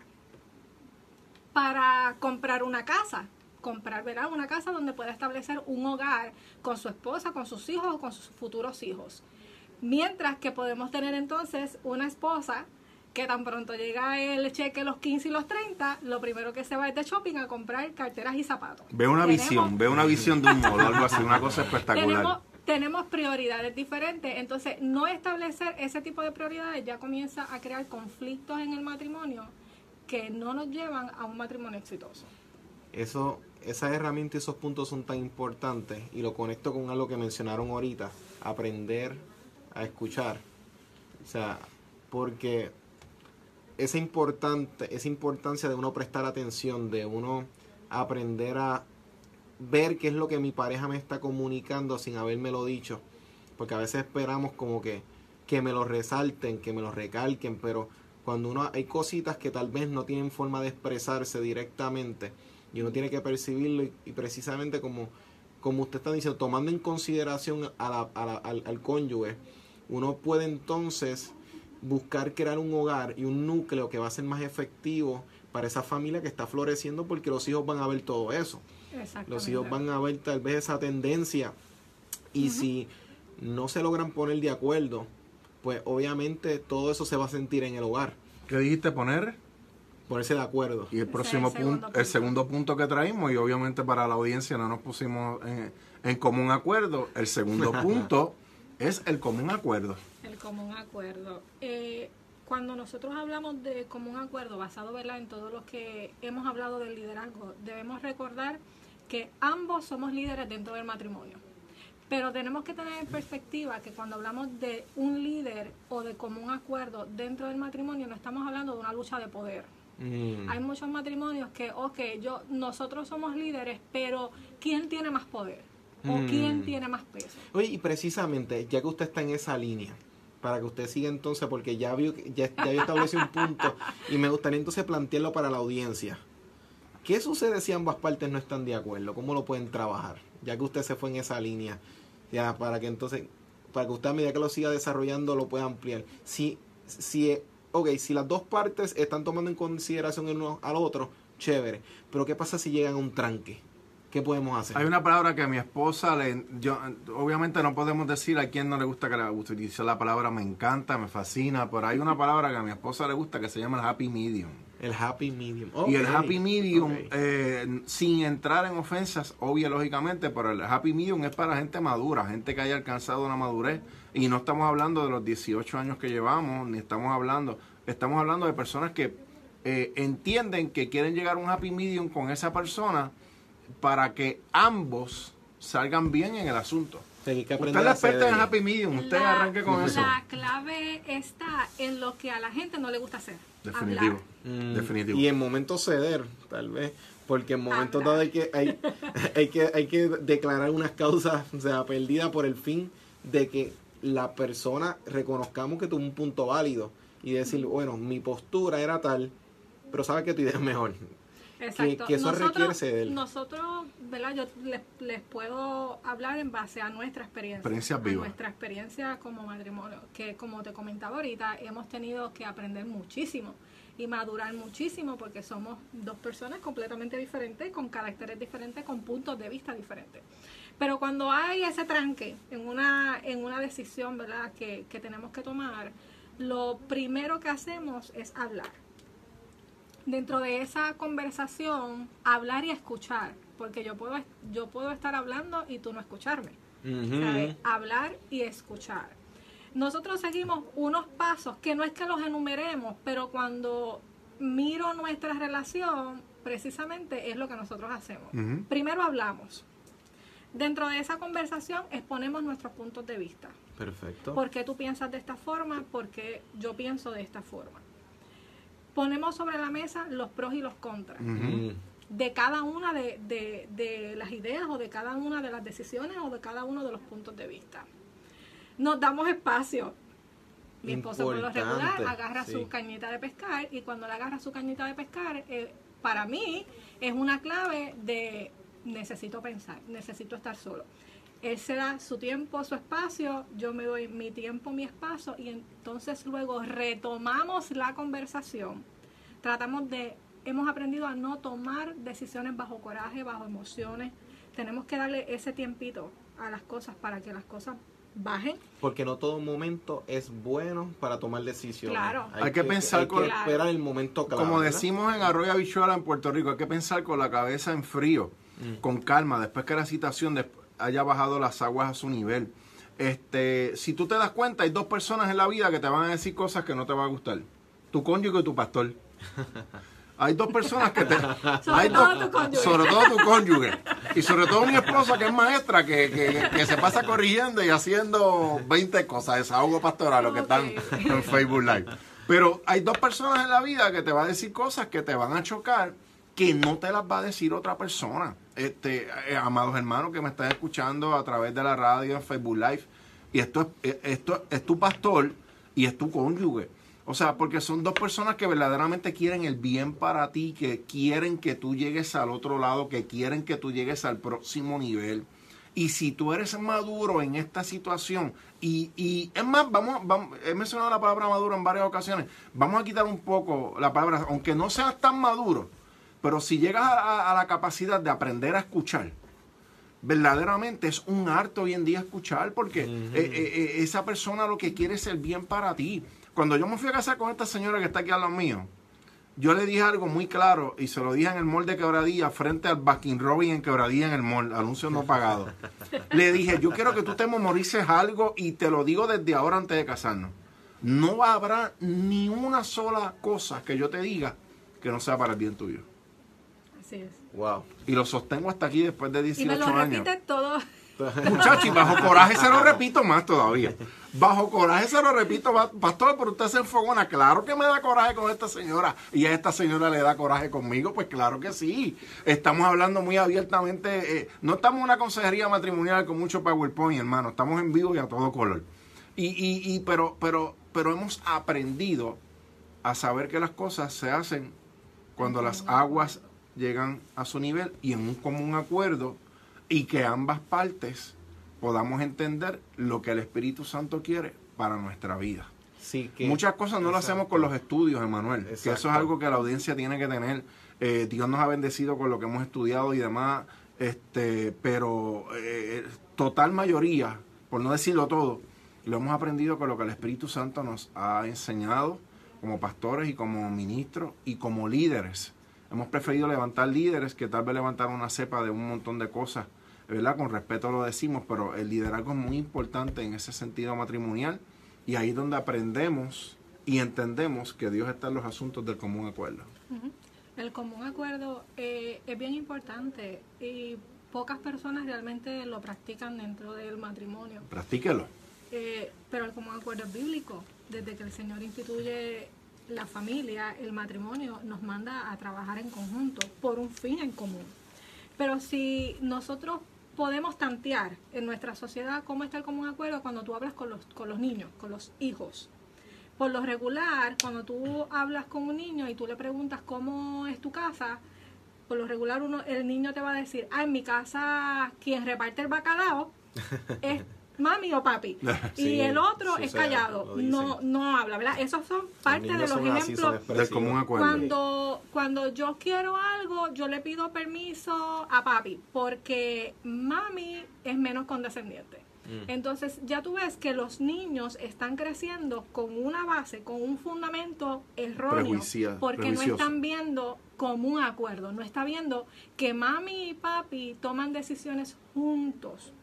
para comprar una casa comprar ¿verdad? una casa donde pueda establecer un hogar con su esposa, con sus hijos o con sus futuros hijos. Mientras que podemos tener entonces una esposa que tan pronto llega el cheque los 15 y los 30, lo primero que se va es de shopping a comprar carteras y zapatos. Ve una visión, ve una visión de un modo, algo así, una cosa <laughs> espectacular. Tenemos, prioridades diferentes, entonces no establecer ese tipo de prioridades ya comienza a crear conflictos en el matrimonio que no nos llevan a un matrimonio exitoso. Eso, esas herramientas y esos puntos son tan importantes y lo conecto con algo que mencionaron ahorita, aprender a escuchar. O sea, porque esa, importante, esa importancia de uno prestar atención, de uno aprender a ver qué es lo que mi pareja me está comunicando sin habérmelo dicho. Porque a veces esperamos como que, que me lo resalten, que me lo recalquen, pero cuando uno hay cositas que tal vez no tienen forma de expresarse directamente y uno tiene que percibirlo y, precisamente como, como usted está diciendo, tomando en consideración al, al cónyuge, uno puede entonces buscar crear un hogar y un núcleo que va a ser más efectivo para esa familia que está floreciendo porque los hijos van a ver todo eso. Los hijos van a ver tal vez esa tendencia y si no se logran poner de acuerdo, pues obviamente todo eso se va a sentir en el hogar. ¿Qué dijiste poner? Ponerse de acuerdo. Y el próximo punto, el segundo punto que traímos, y obviamente para la audiencia no nos pusimos en, en común acuerdo, el segundo <laughs> punto es el común acuerdo común acuerdo. Eh, cuando nosotros hablamos de común acuerdo basado ¿verdad? en todo lo que hemos hablado del liderazgo, debemos recordar que ambos somos líderes dentro del matrimonio. Pero tenemos que tener en perspectiva que cuando hablamos de un líder o de común acuerdo dentro del matrimonio, no estamos hablando de una lucha de poder. Mm. Hay muchos matrimonios que, ok, yo, nosotros somos líderes, pero ¿quién tiene más poder? ¿O mm. quién tiene más peso? Oye, y precisamente, ya que usted está en esa línea, para que usted siga entonces, porque ya vio, ya, ya establecido un punto y me gustaría entonces plantearlo para la audiencia. ¿Qué sucede si ambas partes no están de acuerdo? ¿Cómo lo pueden trabajar? Ya que usted se fue en esa línea, ya para que entonces, para que usted a medida que lo siga desarrollando lo pueda ampliar. Si, si, ok, si las dos partes están tomando en consideración el uno al otro, chévere. Pero ¿qué pasa si llegan a un tranque? ¿Qué podemos hacer? Hay una palabra que a mi esposa le. Yo, obviamente no podemos decir a quién no le gusta que la utilice la palabra me encanta, me fascina, pero hay una palabra que a mi esposa le gusta que se llama el happy medium. El happy medium. y el happy medium, eh, sin entrar en ofensas, obvio, lógicamente, pero el happy medium es para gente madura, gente que haya alcanzado una madurez. Y no estamos hablando de los 18 años que llevamos, ni estamos hablando. Estamos hablando de personas que eh, entienden que quieren llegar a un happy medium con esa persona para que ambos salgan bien en el asunto. que usted es la experta en Happy Medium, usted arranque con eso. La clave está en lo que a la gente no le gusta hacer. Definitivo. Mm, definitivo. Y en momentos ceder, tal vez. Porque en momentos dados hay que, hay, <laughs> hay, que, hay que declarar unas causas, o sea, perdidas por el fin de que la persona reconozcamos que tuvo un punto válido y decir, bueno, mi postura era tal, pero sabe que tu idea es mejor. Exacto. Que, eso nosotros, requiere Nosotros, ¿verdad? Yo les, puedo hablar en base a nuestra experiencia. nuestra experiencia como matrimonio, que como te comentaba ahorita, hemos tenido que aprender muchísimo y madurar muchísimo porque somos dos personas completamente diferentes, con caracteres diferentes, con puntos de vista diferentes. Pero cuando hay ese tranque en una, en una decisión, ¿verdad?, que, que tenemos que tomar, lo primero que hacemos es hablar dentro de esa conversación hablar y escuchar, porque yo puedo, yo puedo estar hablando y tú no escucharme. Hablar y escuchar. Nosotros seguimos unos pasos que no es que los enumeremos, pero cuando miro nuestra relación, precisamente es lo que nosotros hacemos. Primero hablamos. Dentro de esa conversación exponemos nuestros puntos de vista. Perfecto. ¿Por qué tú piensas de esta forma? ¿Por qué yo pienso de esta forma? Ponemos sobre la mesa los pros y los contras de cada una de, las ideas o de cada una de las decisiones o de cada uno de los puntos de vista. Nos damos espacio. Mi esposo por lo regular agarra su cañita de pescar y cuando le agarra su cañita de pescar, eh, para mí es una clave de necesito pensar, necesito estar solo él se da su tiempo, su espacio, yo me doy mi tiempo, mi espacio y entonces luego retomamos la conversación. Tratamos de, hemos aprendido a no tomar decisiones bajo coraje, bajo emociones. Tenemos que darle ese tiempito a las cosas para que las cosas bajen. Porque no todo momento es bueno para tomar decisiones. Claro. Hay, que, pensar con esperar el momento claro. Como decimos en Arroyo Habichuela en Puerto Rico, hay que pensar con la cabeza en frío, mm. con calma, después que la situación, haya bajado las aguas a su nivel. Este, si tú te das cuenta, hay dos personas en la vida que te van a decir cosas que no te van a gustar. Tu cónyuge y tu pastor. <laughs> Hay dos personas que te... sobre, todo tu cónyuge. sobre todo tu cónyuge. Y sobre todo mi esposa que es maestra, que, que, se pasa corrigiendo y haciendo 20 cosas, desahogo pastoral, lo que están en Facebook Live. Pero hay dos personas en la vida que te van a decir cosas que te van a chocar que no te las va a decir otra persona. Este, eh, amados hermanos que me están escuchando a través de la radio, en Facebook Live, y esto es, eh, esto es tu pastor y es tu cónyuge. O sea, porque son dos personas que verdaderamente quieren el bien para ti, que quieren que tú llegues al otro lado, que quieren que tú llegues al próximo nivel. Y si tú eres maduro en esta situación, y, y es más, vamos, vamos, he mencionado la palabra maduro en varias ocasiones, vamos a quitar un poco la palabra, aunque no seas tan maduro, pero si llegas a, la capacidad de aprender a escuchar, verdaderamente es un arte hoy en día escuchar porque eh, eh, eh, esa persona lo que quiere es el bien para ti. Cuando yo me fui a casar con esta señora que está aquí a lado mío, yo le dije algo muy claro y se lo dije en el mall de Quebradilla frente al Backing Robin en Quebradilla en el mall, anuncio no pagado. <laughs> le dije, yo quiero que tú te memorices algo y te lo digo desde ahora antes de casarnos. No habrá ni una sola cosa que yo te diga que no sea para el bien tuyo. Wow. Y lo sostengo hasta aquí después de 18 y me lo años. todo. <laughs> Muchachos, y bajo coraje se lo repito más todavía. Bajo coraje se lo repito, pastor, pero usted se enfogona. Claro que me da coraje con esta señora. Y a esta señora le da coraje conmigo, pues claro que sí. Estamos hablando muy abiertamente. Eh, no estamos en una consejería matrimonial con mucho PowerPoint, hermano. Estamos en vivo y a todo color. Y, y, y pero, pero, pero hemos aprendido a saber que las cosas se hacen cuando las aguas llegan a su nivel y en un común acuerdo y que ambas partes podamos entender lo que el Espíritu Santo quiere para nuestra vida. Sí, que, Muchas cosas no lo hacemos con los estudios, Emanuel, que eso es algo que la audiencia tiene que tener. Eh, Dios nos ha bendecido con lo que hemos estudiado y demás, este, pero eh, total mayoría, por no decirlo todo, lo hemos aprendido con lo que el Espíritu Santo nos ha enseñado como pastores y como ministros y como líderes Hemos preferido levantar líderes que tal vez levantar una cepa de un montón de cosas, ¿verdad? Con respeto lo decimos, pero el liderazgo es muy importante en ese sentido matrimonial y ahí es donde aprendemos y entendemos que Dios está en los asuntos del común acuerdo. El común acuerdo eh, es bien importante y pocas personas realmente lo practican dentro del matrimonio. Practíquelo. Eh, pero el común acuerdo es bíblico. Desde que el Señor instituye la familia, el matrimonio, nos manda a trabajar en conjunto por un fin en común. Pero si nosotros podemos tantear en nuestra sociedad cómo está el común acuerdo cuando tú hablas con los, con los niños, con los hijos. Por lo regular, cuando tú hablas con un niño y tú le preguntas cómo es tu casa, por lo regular uno, el niño te va a decir, ah, en mi casa quien reparte el bacalao <laughs> es mami o papi. <laughs> y el otro es callado, no, no habla, ¿verdad? Esos son parte de los ejemplos del común acuerdo. Cuando, cuando yo quiero algo, yo le pido permiso a papi, porque mami es menos condescendiente. Mm. Entonces ya tú ves que los niños están creciendo con una base, con un fundamento erróneo, porque no están viendo como un acuerdo, no está viendo que mami y papi toman decisiones juntos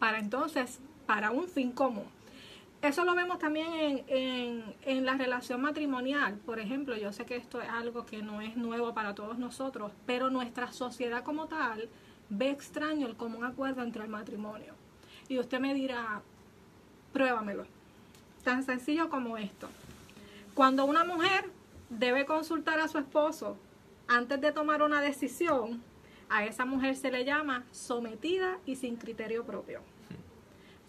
para entonces, para un fin común. Eso lo vemos también en, en, en, la relación matrimonial. Por ejemplo, yo sé que esto es algo que no es nuevo para todos nosotros, pero nuestra sociedad como tal ve extraño el común acuerdo entre el matrimonio. Y usted me dirá, pruébamelo. Tan sencillo como esto. Cuando una mujer debe consultar a su esposo antes de tomar una decisión, a esa mujer se le llama sometida y sin criterio propio.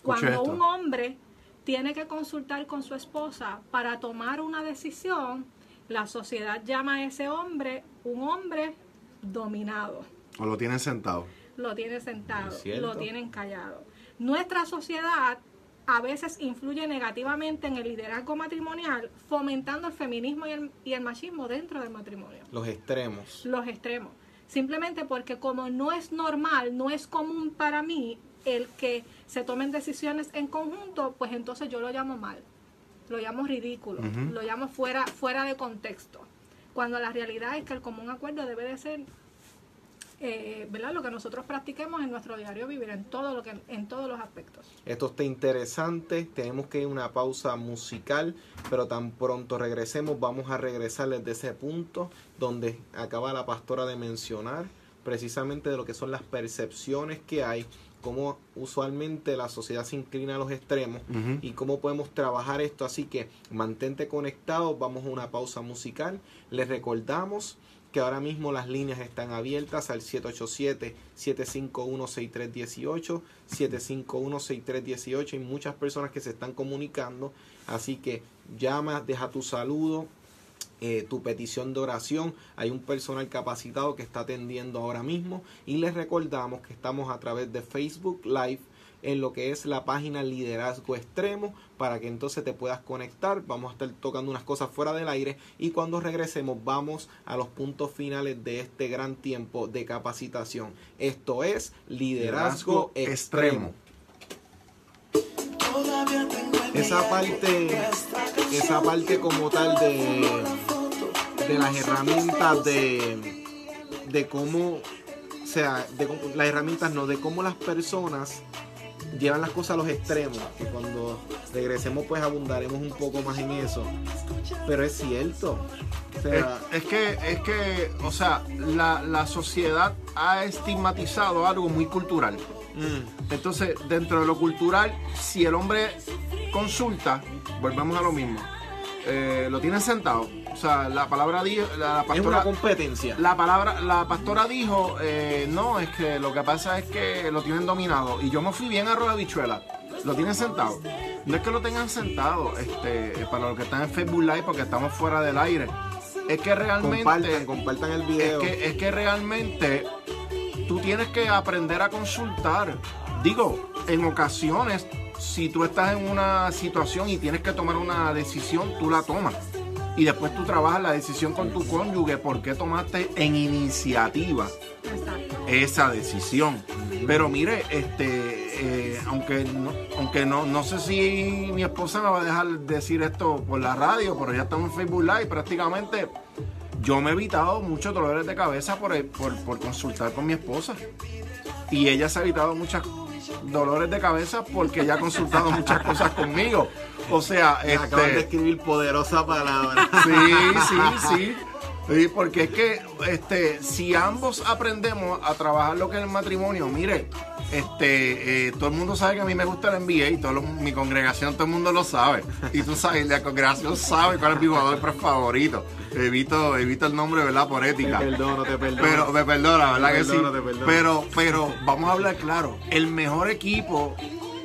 Cuando un hombre tiene que consultar con su esposa para tomar una decisión, la sociedad llama a ese hombre un hombre dominado. O lo tienen sentado. Lo tienen sentado, lo tienen callado. Nuestra sociedad a veces influye negativamente en el liderazgo matrimonial, fomentando el feminismo y el, y el machismo dentro del matrimonio. Los extremos. Los extremos simplemente porque como no es normal, no es común para mí el que se tomen decisiones en conjunto, pues entonces yo lo llamo mal, lo llamo ridículo, lo llamo fuera, fuera de contexto, cuando la realidad es que el común acuerdo debe de ser eh, ¿verdad? lo que nosotros practiquemos en nuestro diario vivir, en, todo lo que, en todos los aspectos. Esto está interesante, tenemos que ir a una pausa musical, pero tan pronto regresemos vamos a regresar desde ese punto donde acaba la pastora de mencionar precisamente de lo que son las percepciones que hay cómo usualmente la sociedad se inclina a los extremos y cómo podemos trabajar esto. Así que mantente conectado, vamos a una pausa musical. Les recordamos que ahora mismo las líneas están abiertas al 787-751-6318, 751-6318. Hay muchas personas que se están comunicando, así que llama, deja tu saludo, eh, tu petición de oración. Hay un personal capacitado que está atendiendo ahora mismo y les recordamos que estamos a través de Facebook Live en lo que es la página Liderazgo Extremo para que entonces te puedas conectar. Vamos a estar tocando unas cosas fuera del aire y cuando regresemos vamos a los puntos finales de este gran tiempo de capacitación. Esto es Liderazgo, Extremo. Esa parte, esa parte como tal de, de las herramientas de, de cómo, o sea, de, las herramientas no, de cómo las personas llevan las cosas a los extremos. Y cuando regresemos, pues abundaremos un poco más en eso. Pero es cierto. es, que, es que, o sea, la, la, sociedad ha estigmatizado algo muy cultural. Mm. Entonces, dentro de lo cultural, si el hombre consulta, volvemos a lo mismo. Eh, lo tienen sentado o sea, la palabra dijo, la, pastora, es una competencia. La palabra, la pastora dijo, eh, no, es que lo que pasa es que lo tienen dominado. Y yo me fui bien a de bichuela. Lo tienen sentado. No es que lo tengan sentado, este, para los que están en Facebook Live, porque estamos fuera del aire. Es que realmente. Compartan, compartan el video. Es que, es que realmente tú tienes que aprender a consultar. Digo, en ocasiones, si tú estás en una situación y tienes que tomar una decisión, tú la tomas y después tú trabajas la decisión con tu cónyuge por qué tomaste en iniciativa esa decisión. Pero mire, este, eh, aunque no, aunque no, no sé si mi esposa me va a dejar decir esto por la radio, pero ya estamos en Facebook Live prácticamente. Yo me he evitado muchos dolores de cabeza por, por, por consultar con mi esposa. Y ella se ha evitado muchas dolores de cabeza porque ya ha consultado muchas cosas conmigo. O sea, este... de escribir poderosa palabra. <laughs> Sí, sí, sí. Sí, porque es que este, si ambos aprendemos a trabajar lo que es el matrimonio, mire, este, eh, todo el mundo sabe que a mí me gusta el NBA y todo mi congregación, todo el mundo lo sabe. Y tú sabes, la congregación sabe cuál es mi jugador favorito. Evito, evito el nombre, ¿verdad? Por ética. Te perdono, te perdono. Pero me perdona, ¿verdad que sí? Pero, pero vamos a hablar claro. El mejor equipo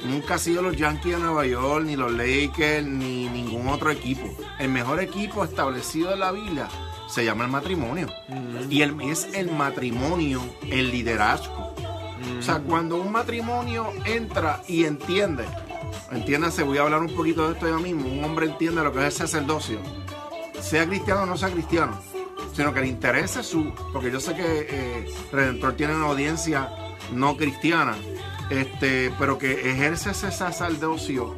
nunca ha sido los Yankees de Nueva York, ni los Lakers, ni ningún otro equipo. El mejor equipo establecido en la Biblia se llama el matrimonio. Y el, es el matrimonio el liderazgo. O sea, cuando un matrimonio entra y entiende, entiéndase, voy a hablar un poquito de esto ya mismo, un hombre entiende lo que es el sacerdocio, sea cristiano o no sea cristiano, sino que le interese su, porque yo sé que eh, Redentor tiene una audiencia no cristiana, este, pero que ejerce ese sacerdocio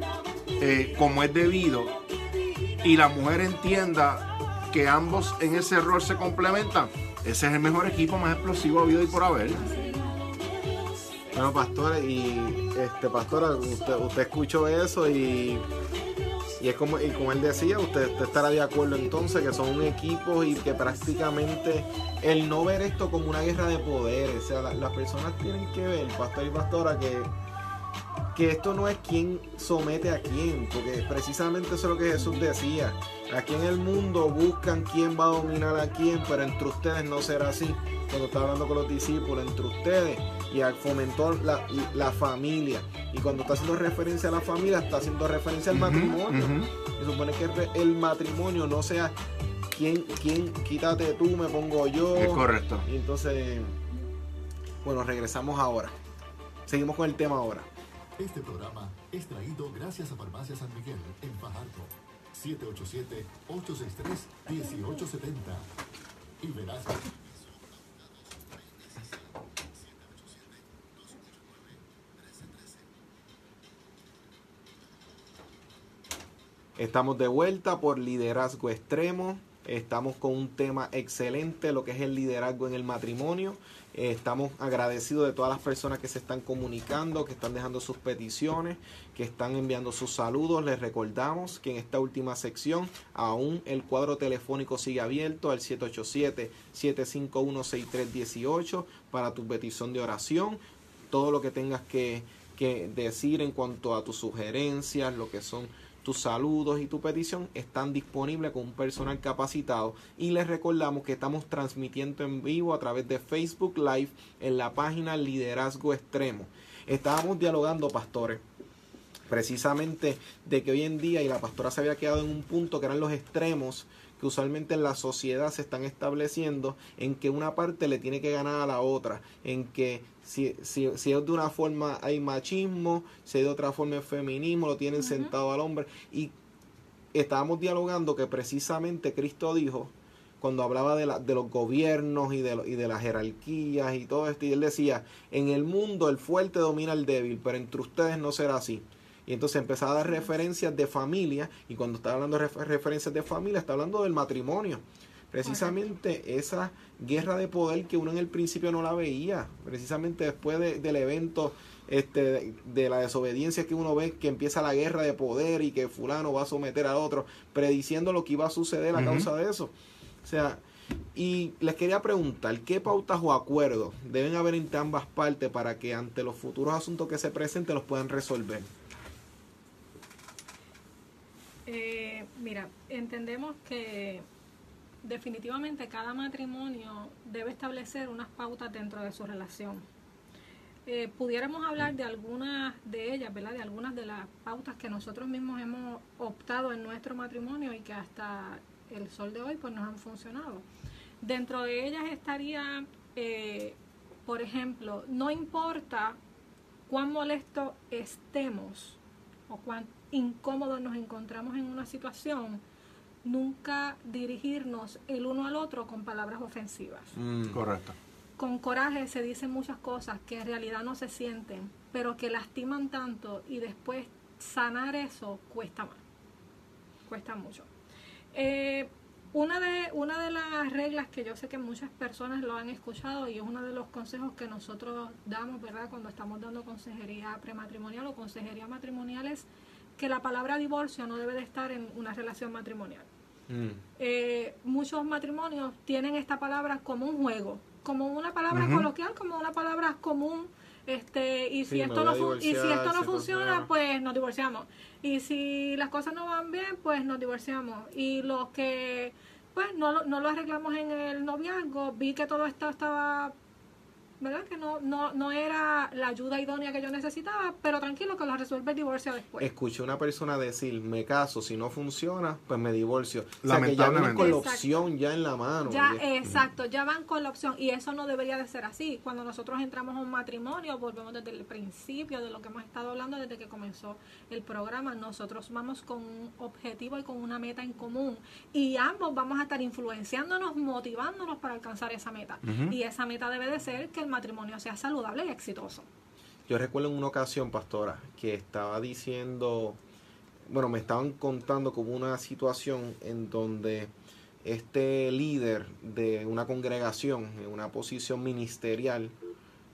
eh, como es debido y la mujer entienda que ambos en ese rol se complementan, ese es el mejor equipo más explosivo habido y por haber. Bueno, pastora, y este pastora, usted, escuchó eso y, y es como, y como él decía, usted, estará de acuerdo entonces que son un equipo y que prácticamente el no ver esto como una guerra de poderes, o sea, las personas tienen que ver, pastor y pastora, que que esto no es quién somete a quién, porque precisamente eso es lo que Jesús decía. Aquí en el mundo buscan quién va a dominar a quién, pero entre ustedes no será así. Cuando está hablando con los discípulos, entre ustedes, y fomentó la, la familia. Y cuando está haciendo referencia a la familia, está haciendo referencia al matrimonio. Y supone que el matrimonio no sea quién, quién, quítate tú, me pongo yo. Es correcto. Y entonces, bueno, regresamos ahora. Seguimos con el tema ahora. Este programa es traído gracias a Farmacia San Miguel en Fajardo. 787-863-1870. Y verás. Estamos de vuelta por liderazgo extremo. Estamos con un tema excelente, lo que es el liderazgo en el matrimonio. Eh, estamos agradecidos de todas las personas que se están comunicando, que están dejando sus peticiones, que están enviando sus saludos. Les recordamos que en esta última sección aún el cuadro telefónico sigue abierto al 787-751-6318 para tu petición de oración. Todo lo que tengas que, que decir en cuanto a tus sugerencias, lo que son tus saludos y tu petición están disponibles con un personal capacitado y les recordamos que estamos transmitiendo en vivo a través de Facebook Live en la página Liderazgo Extremo. Estábamos dialogando, pastores, precisamente de que hoy en día, y la pastora se había quedado en un punto que eran los extremos que usualmente en la sociedad se están estableciendo en que una parte le tiene que ganar a la otra, en que si, si, si es de una forma hay machismo, si es de otra forma es feminismo, lo tienen sentado al hombre. Y estábamos dialogando que precisamente Cristo dijo, cuando hablaba de, la, de los gobiernos y de, y de las jerarquías y todo esto, y él decía, en el mundo el fuerte domina al débil, pero entre ustedes no será así. Y entonces empezaba a dar referencias de familia, y cuando está hablando de referencias de familia, está hablando del matrimonio. Precisamente esa guerra de poder que uno en el principio no la veía, precisamente después del evento este, de, la desobediencia que uno ve que empieza la guerra de poder y que fulano va a someter a otro, prediciendo lo que iba a suceder a causa de eso. O sea, y les quería preguntar, ¿qué pautas o acuerdos deben haber entre ambas partes para que ante los futuros asuntos que se presenten los puedan resolver? Eh, mira, entendemos que definitivamente cada matrimonio debe establecer unas pautas dentro de su relación. Eh, pudiéramos hablar de algunas de ellas, ¿verdad? De algunas de las pautas que nosotros mismos hemos optado en nuestro matrimonio y que hasta el sol de hoy pues nos han funcionado. Dentro de ellas estaría, eh, por ejemplo, no importa cuán molesto estemos o cuán incómodos nos encontramos en una situación, nunca dirigirnos el uno al otro con palabras ofensivas. Mm, correcto. Con coraje se dicen muchas cosas que en realidad no se sienten, pero que lastiman tanto y después sanar eso cuesta más. Cuesta mucho. Eh, Una de, una de las reglas que yo sé que muchas personas lo han escuchado y es uno de los consejos que nosotros damos, ¿verdad? Cuando estamos dando consejería prematrimonial o consejería matrimonial es que la palabra divorcio no debe de estar en una relación matrimonial. Mm. Eh, muchos matrimonios tienen esta palabra como un juego, como una palabra coloquial, como una palabra común. Este, y si esto no y si esto no funciona, pues nos divorciamos. Y si las cosas no van bien, pues nos divorciamos. Y los que pues no, no lo arreglamos en el noviazgo, vi que todo esto estaba ¿verdad? Que no, no, no era la ayuda idónea que yo necesitaba, pero tranquilo que lo resuelve el divorcio después. Escuché una persona decir, me caso, si no funciona, pues me divorcio. O sea, que ya van con la opción ya en la mano. Ya, exacto, ya van con la opción y eso no debería de ser así. Cuando nosotros entramos a un matrimonio, volvemos desde el principio de lo que hemos estado hablando desde que comenzó el programa, nosotros vamos con un objetivo y con una meta en común y ambos vamos a estar influenciándonos, motivándonos para alcanzar esa meta. Y esa meta debe de ser que el matrimonio sea saludable y exitoso. Yo recuerdo en una ocasión, pastora, que estaba diciendo, bueno, me estaban contando como una situación en donde este líder de una congregación, en una posición ministerial,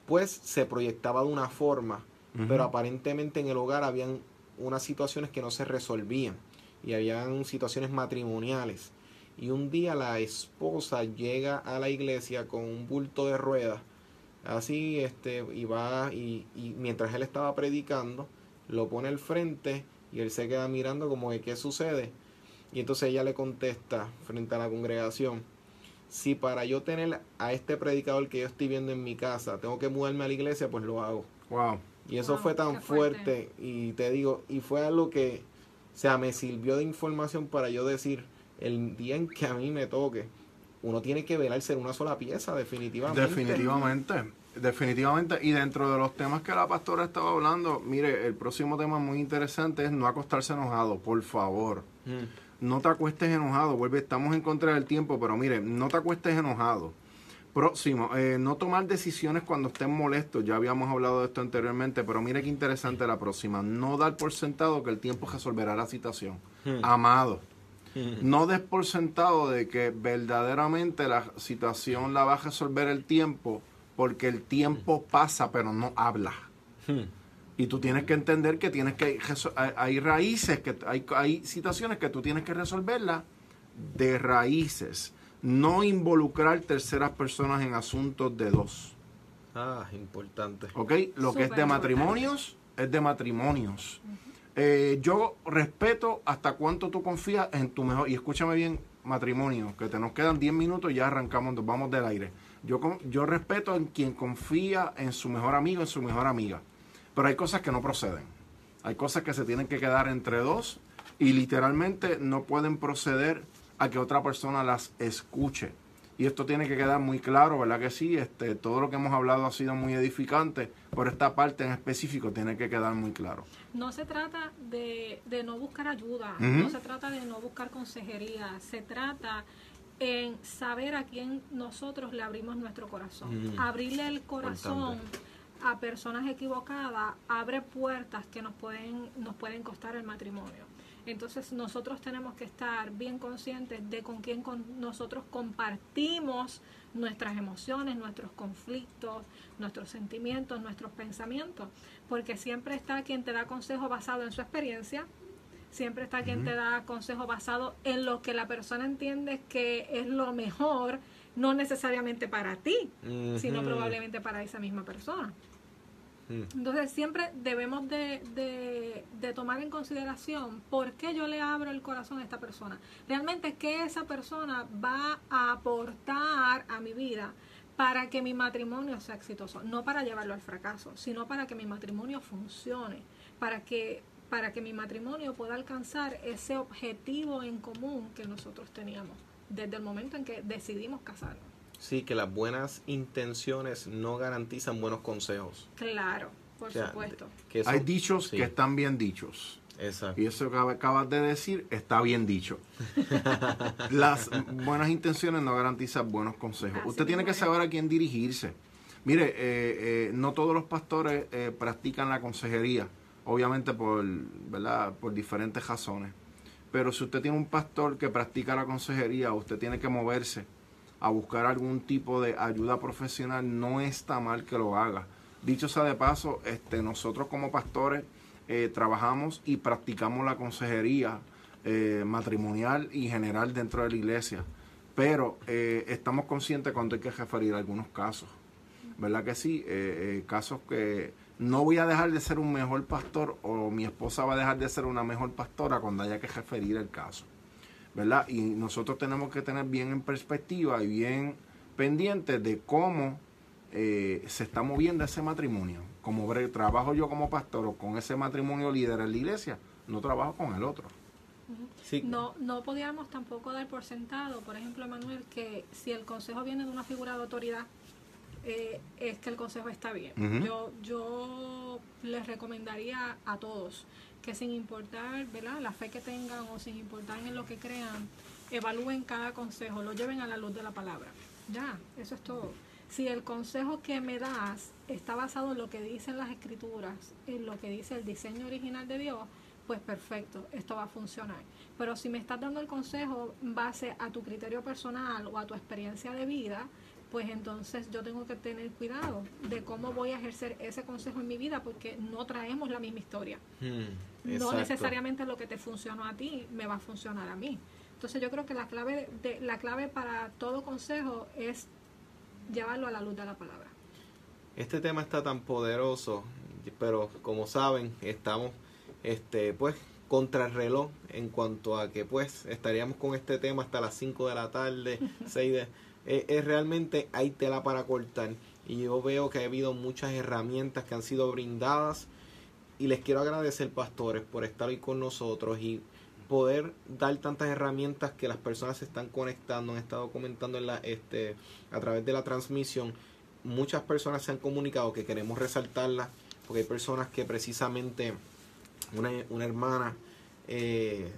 pues se proyectaba de una forma, pero aparentemente en el hogar habían unas situaciones que no se resolvían y habían situaciones matrimoniales. Y un día la esposa llega a la iglesia con un bulto de ruedas así, este, y va, y, mientras él estaba predicando, lo pone al frente y él se queda mirando como que qué sucede. Y entonces ella le contesta frente a la congregación, si para yo tener a este predicador que yo estoy viendo en mi casa, tengo que mudarme a la iglesia, pues lo hago. Wow. Y eso fue tan fuerte. y te digo, y fue algo que, o sea, me sirvió de información para yo decir, el día en que a mí me toque, uno tiene que velar ser una sola pieza, definitivamente. Definitivamente, definitivamente. Y dentro de los temas que la pastora estaba hablando, mire, el próximo tema muy interesante es no acostarse enojado, por favor. Mm. No te acuestes enojado, vuelve, estamos en contra del tiempo, pero mire, no te acuestes enojado. Próximo, eh, no tomar decisiones cuando estén molestos. Ya habíamos hablado de esto anteriormente, pero mire qué interesante la próxima. No dar por sentado que el tiempo resolverá la situación. Mm. Amado <laughs> no des por sentado de que verdaderamente la situación la va a resolver el tiempo, porque el tiempo pasa pero no habla. Y tú tienes que entender que tienes que hay raíces, que hay, hay situaciones que tú tienes que resolverlas de raíces. No involucrar terceras personas en asuntos de dos. Ah, importante. ¿Ok? Lo que es de matrimonios, es de matrimonios. Eh, yo respeto hasta cuánto tú confías en tu mejor. Y escúchame bien, matrimonio, que te nos quedan 10 minutos y ya arrancamos, nos vamos del aire. Yo, yo respeto en quien confía en su mejor amigo, en su mejor amiga. Pero hay cosas que no proceden. Hay cosas que se tienen que quedar entre dos y literalmente no pueden proceder a que otra persona las escuche. Y esto tiene que quedar muy claro, ¿verdad que sí? Este, todo lo que hemos hablado ha sido muy edificante, pero esta parte en específico tiene que quedar muy claro. No se trata de, de no buscar ayuda, no se trata de no buscar consejería, se trata en saber a quién nosotros le abrimos nuestro corazón. Abrirle el corazón a personas equivocadas abre puertas que nos pueden, nos pueden costar el matrimonio. Entonces nosotros tenemos que estar bien conscientes de con quién con nosotros compartimos nuestras emociones, nuestros conflictos, nuestros sentimientos, nuestros pensamientos, porque siempre está quien te da consejo basado en su experiencia, siempre está quien te da consejo basado en lo que la persona entiende que es lo mejor, no necesariamente para ti, sino probablemente para esa misma persona. Mm. Entonces siempre debemos de, de, tomar en consideración por qué yo le abro el corazón a esta persona. Realmente qué esa persona va a aportar a mi vida para que mi matrimonio sea exitoso. No para llevarlo al fracaso, sino para que mi matrimonio funcione, para que, para que mi matrimonio pueda alcanzar ese objetivo en común que nosotros teníamos desde el momento en que decidimos casarnos. Sí, que las buenas intenciones no garantizan buenos consejos. Claro, por supuesto. Hay dichos que están bien dichos. Exacto. Y eso que acabas de decir está bien dicho. <laughs> Las buenas intenciones no garantizan buenos consejos. Usted tiene que saber a quién dirigirse. Mire, eh, eh, no todos los pastores eh, practican la consejería, obviamente por, ¿verdad? por diferentes razones. Pero si usted tiene un pastor que practica la consejería, usted tiene que moverse a buscar algún tipo de ayuda profesional, no está mal que lo haga. Dicho sea de paso, este, nosotros como pastores eh, trabajamos y practicamos la consejería eh, matrimonial y general dentro de la iglesia, pero eh, estamos conscientes cuando hay que referir algunos casos. ¿Verdad que sí? casos que no voy a dejar de ser un mejor pastor o mi esposa va a dejar de ser una mejor pastora cuando haya que referir el caso. ¿Verdad? Y nosotros tenemos que tener bien en perspectiva y bien pendientes de cómo eh, se está moviendo ese matrimonio. Como trabajo yo como pastor o con ese matrimonio líder en la iglesia, no trabajo con el otro. No, no podíamos tampoco dar por sentado, por ejemplo, Manuel, que si el consejo viene de una figura de autoridad, eh, es que el consejo está bien. Yo yo les recomendaría a todos que sin importar ¿verdad? la fe que tengan o sin importar en lo que crean, evalúen cada consejo, lo lleven a la luz de la palabra. Ya, eso es todo. Si el consejo que me das está basado en lo que dicen las escrituras, en lo que dice el diseño original de Dios, pues perfecto, esto va a funcionar. Pero si me estás dando el consejo en base a tu criterio personal o a tu experiencia de vida, pues entonces yo tengo que tener cuidado de cómo voy a ejercer ese consejo en mi vida porque no traemos la misma historia. Hmm, no necesariamente lo que te funcionó a ti me va a funcionar a mí. Entonces yo creo que la clave de, la clave para todo consejo es llevarlo a la luz de la palabra. Este tema está tan poderoso, pero como saben, estamos este pues contra el reloj en cuanto a que pues estaríamos con este tema hasta las 5 de la tarde, <laughs> 6 de eh, es realmente hay tela para cortar. Y yo veo que ha habido muchas herramientas que han sido brindadas. Y les quiero agradecer pastores por estar hoy con nosotros y poder dar tantas herramientas que las personas se están conectando, han estado comentando en la, este, a través de la transmisión. Muchas personas se han comunicado que queremos resaltarlas porque hay personas que precisamente una, una hermana eh,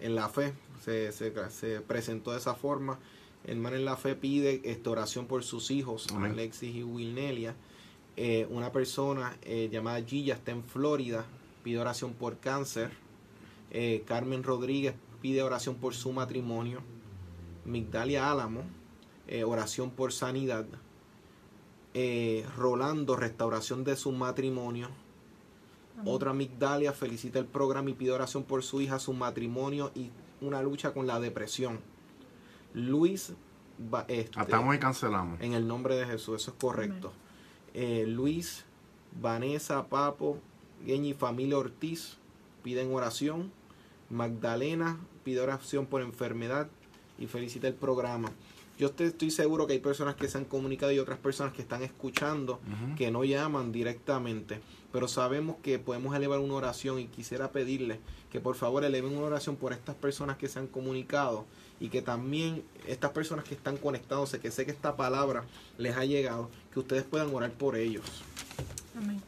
en la fe se, se presentó de esa forma Hermana en la Fe pide esta oración por sus hijos, Alexis y Wilnelia. Eh, una persona eh, llamada Gilla está en Florida, pide oración por cáncer. Eh, Carmen Rodríguez pide oración por su matrimonio. Migdalia Álamo, oración por sanidad. Rolando, restauración de su matrimonio. Otra Migdalia felicita el programa y pide oración por su hija, su matrimonio y una lucha con la depresión. Luis. Este, Atamos y cancelamos. En el nombre de Jesús, eso es correcto. Eh, Luis, Vanessa, Papo, Geñi, familia Ortiz piden oración. Magdalena pide oración por enfermedad y felicita el programa. Yo estoy seguro que hay personas que se han comunicado y otras personas que están escuchando que no llaman directamente, pero sabemos que podemos elevar una oración y quisiera pedirle que por favor eleven una oración por estas personas que se han comunicado y que también estas personas que están conectándose, que sé que esta palabra les ha llegado, que ustedes puedan orar por ellos. Amén.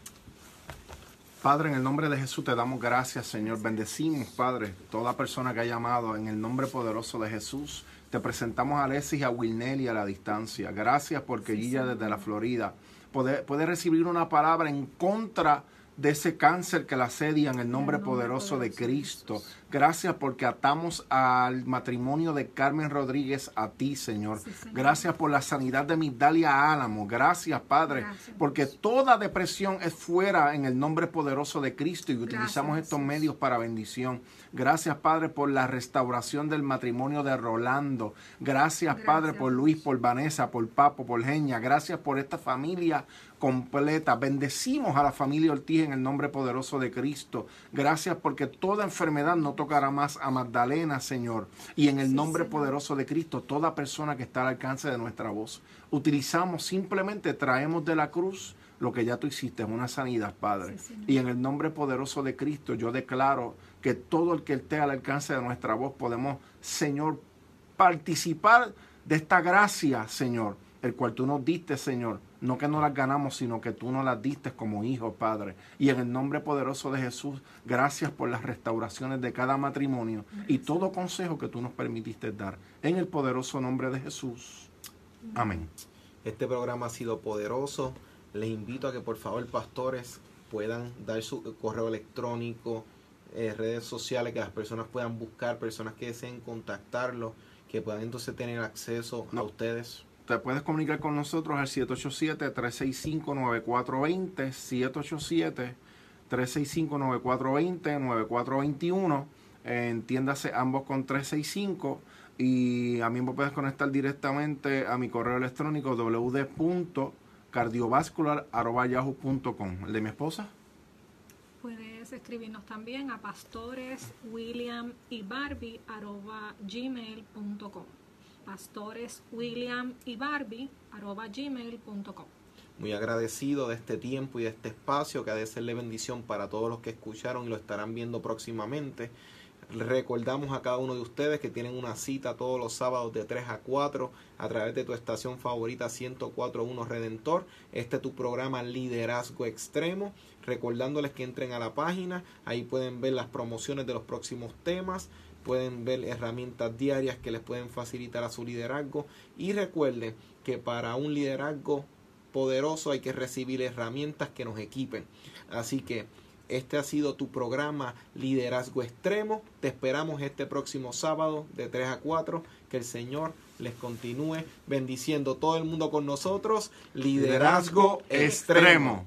Padre, en el nombre de Jesús te damos gracias, Señor. Bendecimos, Padre, toda persona que ha llamado en el nombre poderoso de Jesús. Te presentamos a Alexis y a Wilnelli a la distancia. Gracias porque ella desde la Florida puede, puede recibir una palabra en contra de ese cáncer que la asedia en el nombre, poderoso, de Cristo. Gracias porque atamos al matrimonio de Carmen Rodríguez a ti, Señor. Gracias por la sanidad de Migdalia Álamo. Gracias, Padre, porque toda depresión es fuera en el nombre poderoso de Cristo y utilizamos estos medios para bendición. Gracias, Padre, por la restauración del matrimonio de Rolando. Gracias, Padre, por Luis, por Vanessa, por Papo, por Genia. Gracias por esta familia completa. Bendecimos a la familia Ortiz en el nombre poderoso de Cristo. Gracias porque toda enfermedad no tocará más a Magdalena, Señor. Y en el nombre poderoso de Cristo, toda persona que está al alcance de nuestra voz. Utilizamos, simplemente traemos de la cruz lo que ya tú hiciste, es una sanidad, Padre. y en el nombre poderoso de Cristo, yo declaro que todo el que esté al alcance de nuestra voz podemos, Señor, participar de esta gracia, Señor, el cual tú nos diste, Señor no que no las ganamos, sino que tú nos las diste como hijo, Padre. Y en el nombre poderoso de Jesús, gracias por las restauraciones de cada matrimonio y todo consejo que tú nos permitiste dar. En el poderoso nombre de Jesús. Amén. Este programa ha sido poderoso. Les invito a que por favor, pastores, puedan dar su correo electrónico, eh, redes sociales que las personas puedan buscar, personas que deseen contactarlo, que puedan entonces tener acceso a ustedes? Te puedes comunicar con nosotros al 787-365-9420, 787-365-9420, 9421, entiéndase ambos con 365 y a mí me puedes conectar directamente a mi correo electrónico www.cardiovascular.yahoo.com. ¿El de mi esposa? Puedes escribirnos también a pastores William y Barbie gmail.com. Pastores William y Barbie gmail.com. Muy agradecido de este tiempo y de este espacio que ha de serle bendición para todos los que escucharon y lo estarán viendo próximamente. Recordamos a cada uno de ustedes que tienen una cita todos los sábados de 3 a 4 a través de tu estación favorita 1041 Redentor. Este es tu programa Liderazgo Extremo. Recordándoles que entren a la página, ahí pueden ver las promociones de los próximos temas, pueden ver herramientas diarias que les pueden facilitar a su liderazgo y recuerden que para un liderazgo poderoso hay que recibir herramientas que nos equipen. Así que este ha sido tu programa Liderazgo Extremo. Te esperamos este próximo sábado de 3 a 4. Que el Señor les continúe bendiciendo todo el mundo con nosotros. Liderazgo, Extremo.